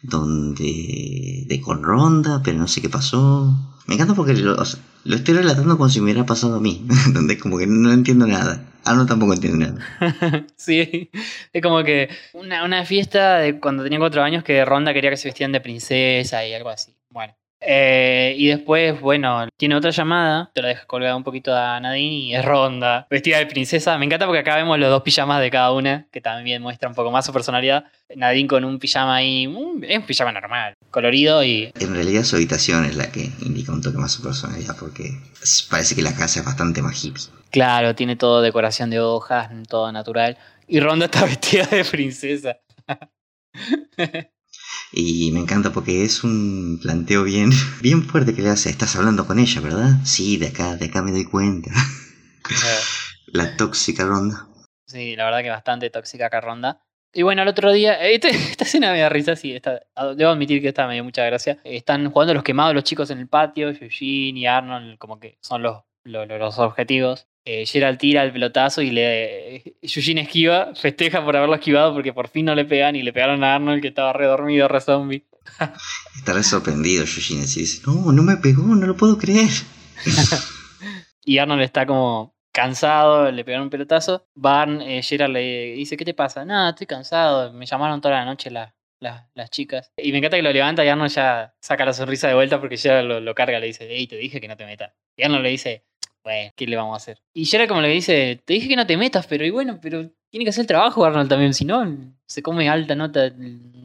Donde... De con Ronda, pero no sé qué pasó. Me encanta porque lo, o sea, lo estoy relatando como si me hubiera pasado a mí. Donde como que no entiendo nada. Arnold tampoco entiende nada. sí, es como que una, una fiesta de cuando tenía cuatro años que Ronda quería que se vestían de princesa y algo así. Bueno. Eh, y después, bueno, tiene otra llamada, te la deja colgada un poquito a Nadine y es Ronda, vestida de princesa. Me encanta porque acá vemos los dos pijamas de cada una, que también muestra un poco más su personalidad. Nadine con un pijama ahí, es un pijama normal, colorido y En realidad su habitación es la que indica un toque más su personalidad porque parece que la casa es bastante más hippie. claro, tiene todo decoración de hojas, todo natural. Y Ronda está vestida de princesa. Y me encanta porque es un planteo bien, bien fuerte que le hace. Estás hablando con ella, ¿verdad? Sí, de acá, de acá me doy cuenta. La tóxica ronda. Sí, la verdad que bastante tóxica acá Ronda. Y bueno, al otro día, este- esta escena me da risa, sí, esta- debo admitir que esta me dio mucha gracia. Están jugando los quemados los chicos en el patio, Eugene y Arnold como que son los, los, los objetivos. Eh, Gerald tira el pelotazo y le Eugene esquiva, festeja por haberlo esquivado porque por fin no le pegan y le pegaron a Arnold que estaba re dormido, re zombie. Está re sorprendido Eugene. así dice, no, no me pegó, no lo puedo creer. Y Arnold está como cansado, le pegaron un pelotazo. Barn, eh, Gerald le dice, ¿qué te pasa? Nada, estoy cansado, me llamaron toda la noche la- la- las chicas. Y me encanta que lo levanta y Arnold ya saca la sonrisa de vuelta porque Gerald lo, lo carga, le dice, hey, te dije que no te metas. Y Arnold le dice, bueno, ¿qué le vamos a hacer? Y Gerald como le dice, te dije que no te metas, pero y bueno, pero tiene que hacer el trabajo Arnold también, si no, se come alta nota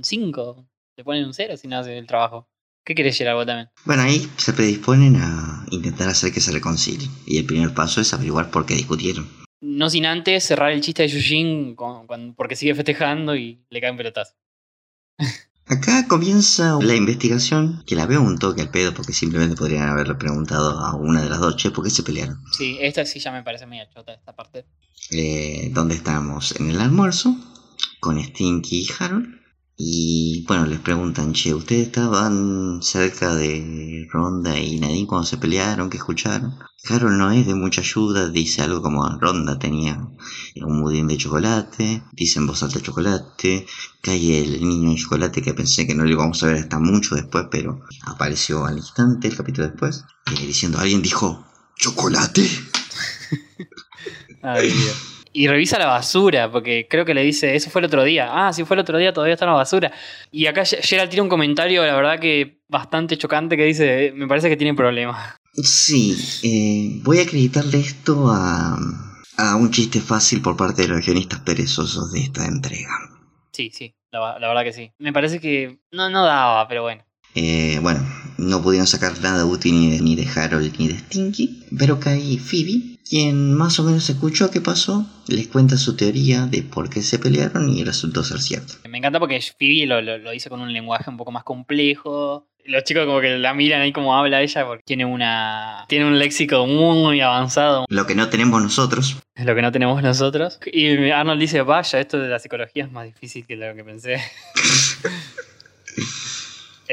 5, le ponen un 0 si no hace el trabajo. ¿Qué querés Gerald vos también? Bueno, ahí se predisponen a intentar hacer que se reconcilien. Y el primer paso es averiguar por qué discutieron. No sin antes cerrar el chiste de Eugene con- con- porque sigue festejando y le cae un pelotazo. Acá comienza la investigación, que la veo un toque al pedo porque simplemente podrían haberle preguntado a una de las dos, che, ¿por qué se pelearon? Sí, esta sí ya me parece media chota, esta parte. Eh, donde estamos en el almuerzo con Stinky y Harold. Y bueno, les preguntan, che, ¿ustedes estaban cerca de Ronda y Nadine cuando se pelearon? ¿Qué escucharon? Harold no es de mucha ayuda, dice algo como Ronda tenía un budín de chocolate, dice en voz alta chocolate, cae el niño en chocolate que pensé que no lo íbamos a ver hasta mucho después, pero apareció al instante, el capítulo después, eh, diciendo, alguien dijo, ¿chocolate? Ay. Y revisa la basura, porque creo que le dice, eso fue el otro día. Ah, sí fue el otro día, todavía está en la basura. Y acá Ge- Gerald tira un comentario, la verdad que bastante chocante, que dice, me parece que tiene problemas. Sí, eh, voy a acreditarle esto a, a un chiste fácil por parte de los guionistas perezosos de esta entrega. Sí, sí, la, la verdad que sí. Me parece que no, no daba, pero bueno. Eh, bueno, no pudieron sacar nada útil ni de, ni de Harold ni de Stinky, pero cae Phoebe, quien más o menos escuchó qué pasó, les cuenta su teoría de por qué se pelearon y resultó ser cierto. Me encanta porque Phoebe lo, lo, lo dice con un lenguaje un poco más complejo. Los chicos como que la miran ahí como habla ella porque tiene una tiene un léxico muy avanzado, Lo que no tenemos nosotros, es lo que no tenemos nosotros. Y Arnold dice, vaya, esto de la psicología es más difícil que lo que pensé.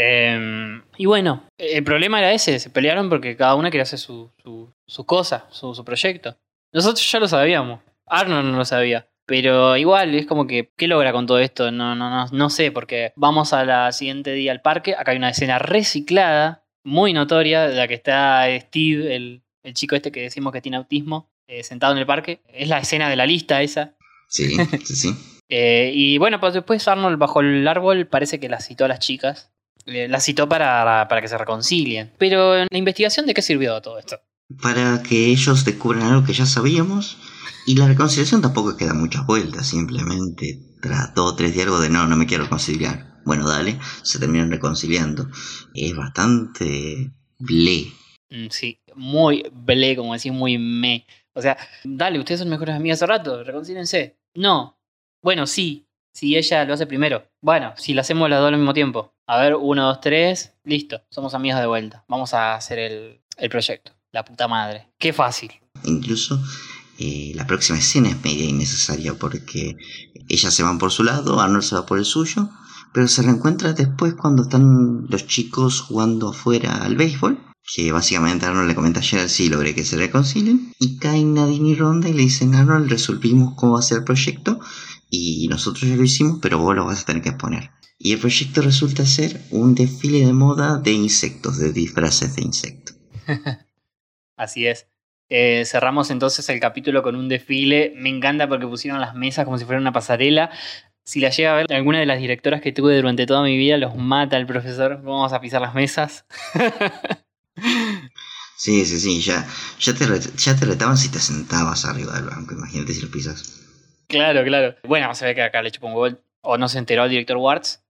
Em, y bueno, el problema era ese, se pelearon porque cada una quería hacer su, su, su cosa, su, su proyecto. Nosotros ya lo sabíamos, Arnold no lo sabía. Pero igual, es como que, ¿qué logra con todo esto? No, no, no, no sé, porque vamos a la siguiente día al parque, acá hay una escena reciclada, muy notoria, de la que está Steve, el, el chico este que decimos que tiene autismo, eh, sentado en el parque. Es la escena de la lista esa. sí, sí, sí. Eh, y bueno, pues después Arnold bajo el árbol parece que las citó a las chicas. Eh, las citó para, para que se reconcilien. Pero en la investigación, ¿de qué sirvió todo esto? Para que ellos descubran algo que ya sabíamos, y la reconciliación tampoco queda muchas vueltas, simplemente tras dos o tres diálogos de no, no me quiero reconciliar. Bueno, dale, se terminan reconciliando. Es bastante ble. Mm, Sí, muy ble, como decís, muy me. O sea, dale, ustedes son mejores amigas hace rato, reconcílense. No. Bueno, sí. Si ella lo hace primero. Bueno, si lo hacemos las dos al mismo tiempo. A ver, uno, dos, tres. Listo. Somos amigas de vuelta. Vamos a hacer el, el proyecto. La puta madre. Qué fácil. Incluso eh, la próxima escena es media innecesaria porque ellas se van por su lado, Arnold se va por el suyo, pero se reencuentra después cuando están los chicos jugando afuera al béisbol. Que básicamente Arnold le comenta a sí logré que se reconcilien. Y caen Nadine y Ronda y le dicen Arnold resolvimos cómo ser el proyecto. Y nosotros ya lo hicimos, pero vos lo vas a tener que exponer. Y el proyecto resulta ser un desfile de moda de insectos, de disfraces de insectos. Así es. Eh, cerramos entonces el capítulo con un desfile. Me encanta porque pusieron las mesas como si fuera una pasarela. Si la llega a ver alguna de las directoras que tuve durante toda mi vida, los mata el profesor. Vamos a pisar las mesas. Sí, sí, sí, ya, ya, te, ya te retaban si te sentabas arriba del banco, imagínate si lo pisas. Claro, claro. Bueno, se ve que acá le chupó un huevo, o no se enteró el director Warts.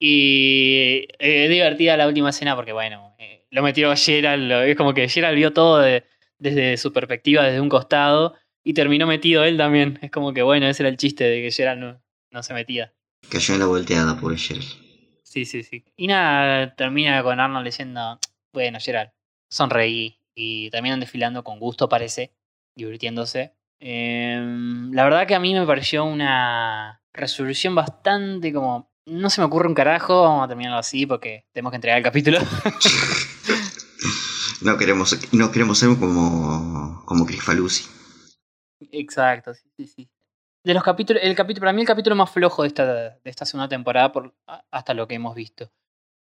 Y eh, es divertida la última escena porque, bueno, eh, lo metió Gerald. es como que Gerald vio todo de- desde su perspectiva, desde un costado, y terminó metido él también. Es como que, bueno, ese era el chiste de que Gerald no, no se metía. Cayó en la volteada, pobre Gerald. Sí, sí, sí. Y nada, termina con Arnold diciendo, bueno, Gerald, sonreí. Y terminan desfilando con gusto, parece, divirtiéndose. Em, la verdad que a mí me pareció una resolución bastante como. No se me ocurre un carajo, vamos a terminarlo así porque tenemos que entregar el capítulo. No queremos, no queremos ser como, como Chris Falusi. Exacto, sí, sí, sí. De los capítulos, el capítulo, para mí el capítulo más flojo de esta, de esta segunda temporada por, hasta lo que hemos visto.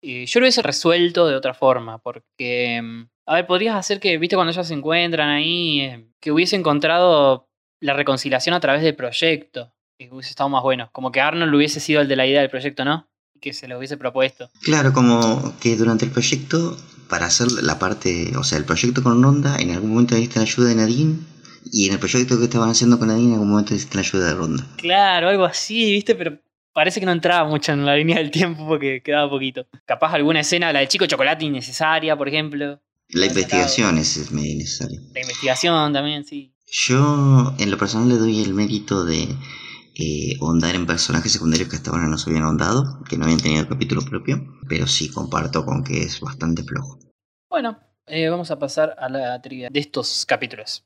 Eh, yo lo hubiese resuelto de otra forma, porque, mm, a ver, podrías hacer que, viste, cuando ellos se encuentran ahí, eh, que hubiese encontrado la reconciliación a través del proyecto, que hubiese estado más bueno. Como que Arnold hubiese sido el de la idea del proyecto, ¿no? Y que se lo hubiese propuesto. Claro, como que durante el proyecto, para hacer la parte, o sea, el proyecto con Ronda, en algún momento necesitan ayuda de Nadine, y en el proyecto que estaban haciendo con Nadine, en algún momento necesitan ayuda de Ronda. Claro, algo así, viste, pero parece que no entraba mucho en la línea del tiempo porque quedaba poquito. Capaz alguna escena, la del chico chocolate innecesaria, por ejemplo. La investigación es medio innecesaria. La investigación también, sí. Yo, en lo personal, le doy el mérito de eh, ahondar en personajes secundarios que hasta ahora no se habían ahondado, que no habían tenido capítulo propio, pero sí comparto con que es bastante flojo. Bueno, eh, vamos a pasar a la trivia de estos capítulos.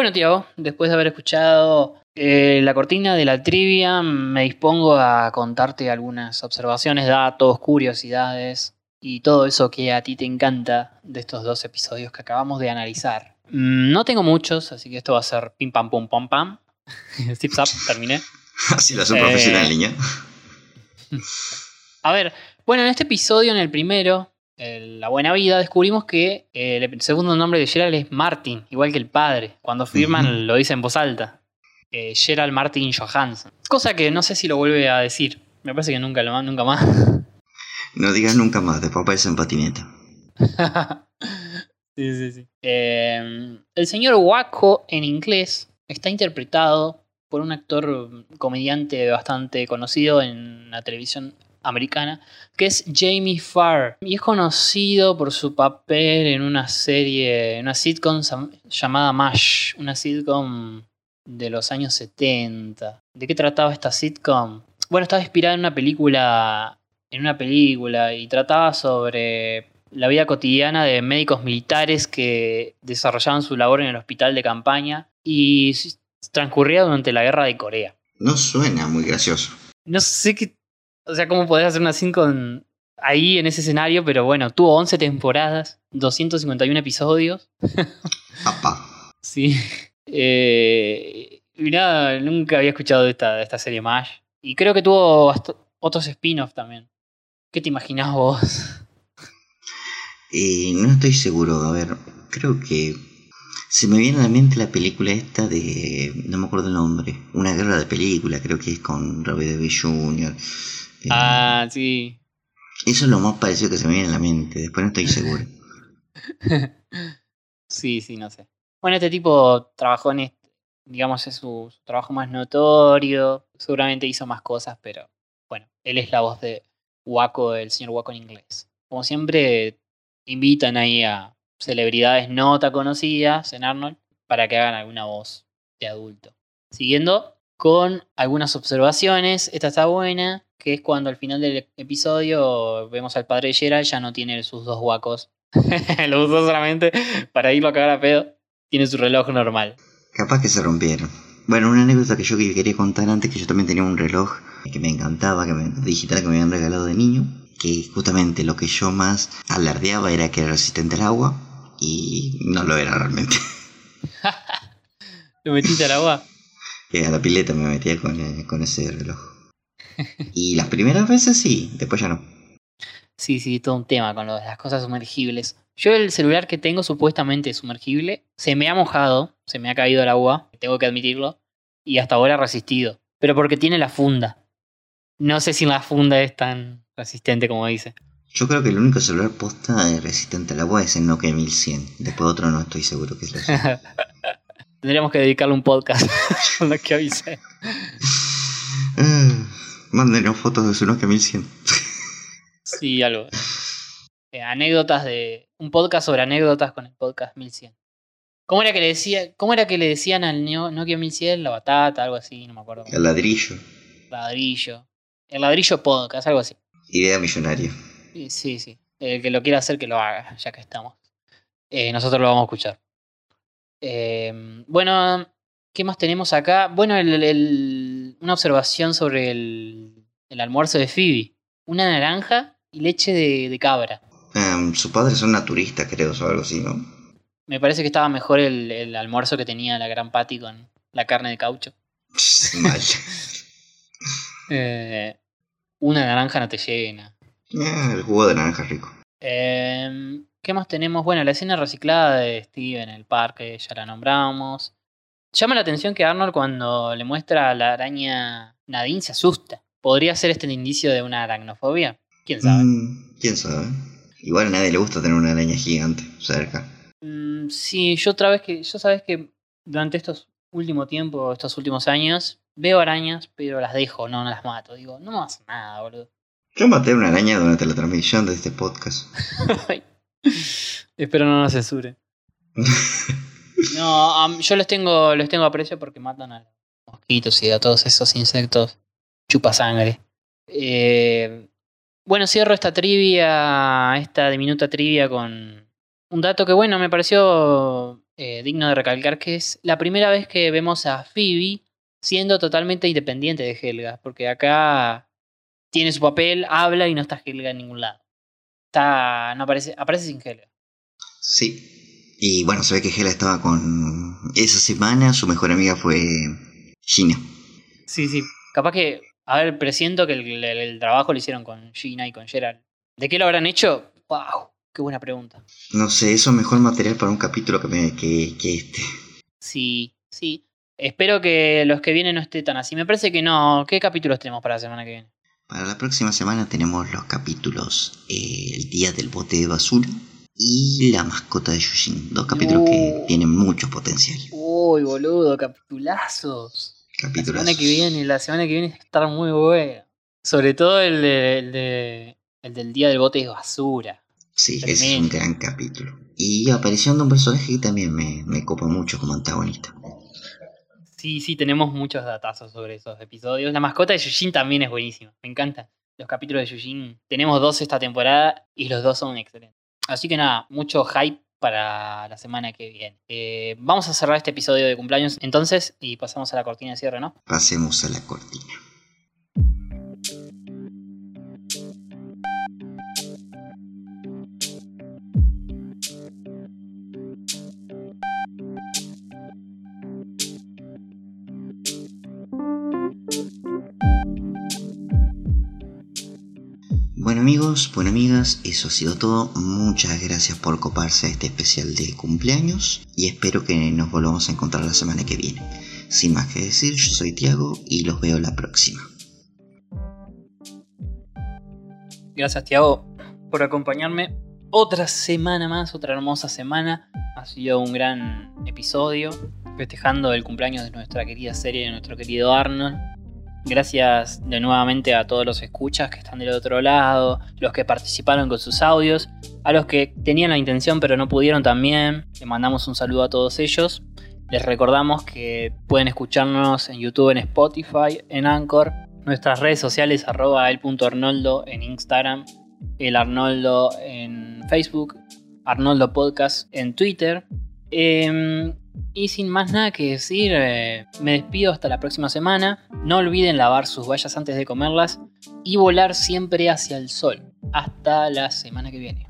Bueno, Tiago, después de haber escuchado eh, la cortina de la trivia, me dispongo a contarte algunas observaciones, datos, curiosidades y todo eso que a ti te encanta de estos dos episodios que acabamos de analizar. Mm, No tengo muchos, así que esto va a ser pim pam pum pam pam. Zip zap, terminé. Así lo hace un Eh, profesional, niña. A ver, bueno, en este episodio, en el primero, La Buena Vida, descubrimos que eh, el segundo nombre de Gerald es Martin, igual que el padre. Cuando firman lo dice en voz alta. Eh, Gerald Martin Johansson. Cosa que no sé si lo vuelve a decir. Me parece que nunca, lo, nunca más. No digas nunca más, después aparece en patineta. sí, sí, sí. Eh, el señor Waco en inglés está interpretado por un actor comediante bastante conocido en la televisión americana, que es Jamie Farr. Y es conocido por su papel en una serie, en una sitcom llamada MASH, una sitcom de los años 70. ¿De qué trataba esta sitcom? Bueno, estaba inspirada en una película, en una película y trataba sobre la vida cotidiana de médicos militares que desarrollaban su labor en el hospital de campaña y transcurría durante la guerra de Corea. No suena muy gracioso. No sé qué. O sea, cómo podés hacer una sitcom ahí en ese escenario, pero bueno, tuvo 11 temporadas, 251 episodios. Sí. Eh, y nada, nunca había escuchado de esta, de esta serie MASH. Y creo que tuvo otros spin-offs también. ¿Qué te imaginás vos? Eh, no estoy seguro, a ver, creo que se me viene a la mente la película esta de, no me acuerdo el nombre, una guerra de película, creo que es con Robert Downey Jr. Eh, Ah, sí. Eso es lo más parecido que se me viene a la mente, después no estoy seguro. Sí, sí, no sé. Bueno, este tipo trabajó en este, digamos, es su, su trabajo más notorio. Seguramente hizo más cosas, pero bueno, él es la voz de Waco, el señor Waco en inglés. Como siempre, invitan ahí a celebridades no tan conocidas en Arnold para que hagan alguna voz de adulto. Siguiendo con algunas observaciones, esta está buena, que es cuando al final del episodio vemos al padre de Gerald, ya no tiene sus dos guacos. Lo usó solamente para irlo a cagar a pedo. Tiene su reloj normal. Capaz que se rompieron. Bueno, una anécdota que yo que quería contar antes, que yo también tenía un reloj que me encantaba, que me, digital que me habían regalado de niño, que justamente lo que yo más alardeaba era que era resistente al agua, y no lo era realmente. ¿Lo metiste al agua? Que a la pileta me metía con, eh, con ese reloj. Y las primeras veces sí, después ya no. Sí, sí, todo un tema con lo de las cosas sumergibles. Yo el celular que tengo supuestamente sumergible se me ha mojado, se me ha caído al agua, tengo que admitirlo, y hasta ahora ha resistido. Pero porque tiene la funda. No sé si la funda es tan resistente como dice. Yo creo que el único celular posta resistente al agua es el Nokia 1100. Después otro no estoy seguro que es lo Tendríamos que dedicarle un podcast a lo que avisé. Mándenos fotos de su Nokia 1100. Sí, algo. Eh, anécdotas de, un podcast sobre anécdotas con el podcast 1100. ¿Cómo era que le, decía, cómo era que le decían al Nokia 1100? La batata, algo así, no me acuerdo. El ladrillo. Ladrillo. El ladrillo podcast, algo así. Idea millonaria. Sí, Sí, sí. El que lo quiera hacer, que lo haga, ya que estamos. Eh, nosotros lo vamos a escuchar. Eh, bueno, ¿qué más tenemos acá? Bueno, el- el- una observación sobre el, el almuerzo de Phoebe. Una naranja y leche de, de cabra. Em, su padre es un naturista, creo, o algo así, ¿no? Me parece que estaba mejor el, el almuerzo que tenía la gran Patty con la carne de caucho. Mal. Eh, una naranja no te llena. Ah, el jugo de naranja es rico. Eh, ¿Qué más tenemos? Bueno, la escena reciclada de Steve en el parque, ya la nombramos. Llama la atención que Arnold cuando le muestra a la araña Nadine se asusta. ¿Podría ser este un indicio de una aracnofobia? ¿Quién sabe? Mm, ¿Quién sabe? Igual a nadie le gusta tener una araña gigante cerca. Mm, sí, yo otra vez que. Yo sabes que durante estos últimos tiempos, estos últimos años, veo arañas, pero las dejo, no, no las mato. Digo, no me pasa nada, boludo. Yo maté una araña durante la transmisión de este podcast. Espero no nos censure. No, yo les tengo, les tengo aprecio porque matan a los mosquitos y a todos esos insectos chupa sangre. Eh, bueno, cierro esta trivia, esta diminuta trivia con un dato que, bueno, me pareció eh, digno de recalcar, que es la primera vez que vemos a Phoebe siendo totalmente independiente de Helga, porque acá tiene su papel, habla y no está Helga en ningún lado. Está, no aparece, aparece sin Helga. Sí. Y bueno, se ve que Hela estaba con... Esa semana su mejor amiga fue Gina. Sí, sí. Capaz que, a ver, presiento que el, el- el trabajo lo hicieron con Gina y con Gerald. ¿De qué lo habrán hecho? ¡Wow! Qué buena pregunta. No sé, eso es mejor material para un capítulo que, me, que, que este. Sí, sí. Espero que los que vienen no esté tan así. Me parece que no. ¿Qué capítulos tenemos para la semana que viene? Para la próxima semana tenemos los capítulos eh, El Día del Bote de Basura y La Mascota de Yushin. Dos capítulos que tienen mucho potencial. Uy, boludo, capitulazos. La Capítulos. semana que viene, la semana que viene va a estar muy buena. Sobre todo el, de, el, de- el del día del bote de basura. Sí, ese es un gran capítulo. Y aparición de un personaje que también me, me copa mucho como antagonista. Sí, sí, tenemos muchos datazos sobre esos episodios. La mascota de Yujin también es buenísima. Me encanta. Los capítulos de Yujin. Tenemos dos esta temporada y los dos son excelentes. Así que nada, mucho hype para la semana que viene. Eh, vamos a cerrar este episodio de cumpleaños entonces y pasamos a la cortina de cierre, ¿no? Pasemos a la cortina. Amigos, bueno amigas, eso ha sido todo. Muchas gracias por coparse a este especial de cumpleaños y espero que nos volvamos a encontrar la semana que viene. Sin más que decir, yo soy Tiago y los veo la próxima. Gracias, Tiago, por acompañarme. Otra semana más, otra hermosa semana. Ha sido un gran episodio festejando el cumpleaños de nuestra querida serie, de nuestro querido Arnold. Gracias de nuevamente a todos los escuchas que están del otro lado, los que participaron con sus audios, a los que tenían la intención pero no pudieron también. Les mandamos un saludo a todos ellos. Les recordamos que pueden escucharnos en YouTube, en Spotify, en Anchor, nuestras redes sociales arroba el.arnoldo en Instagram, el Arnoldo en Facebook, Arnoldo Podcast en Twitter. Em, y sin más nada que decir, eh, me despido hasta la próxima semana. No olviden lavar sus vallas antes de comerlas y volar siempre hacia el sol. Hasta la semana que viene.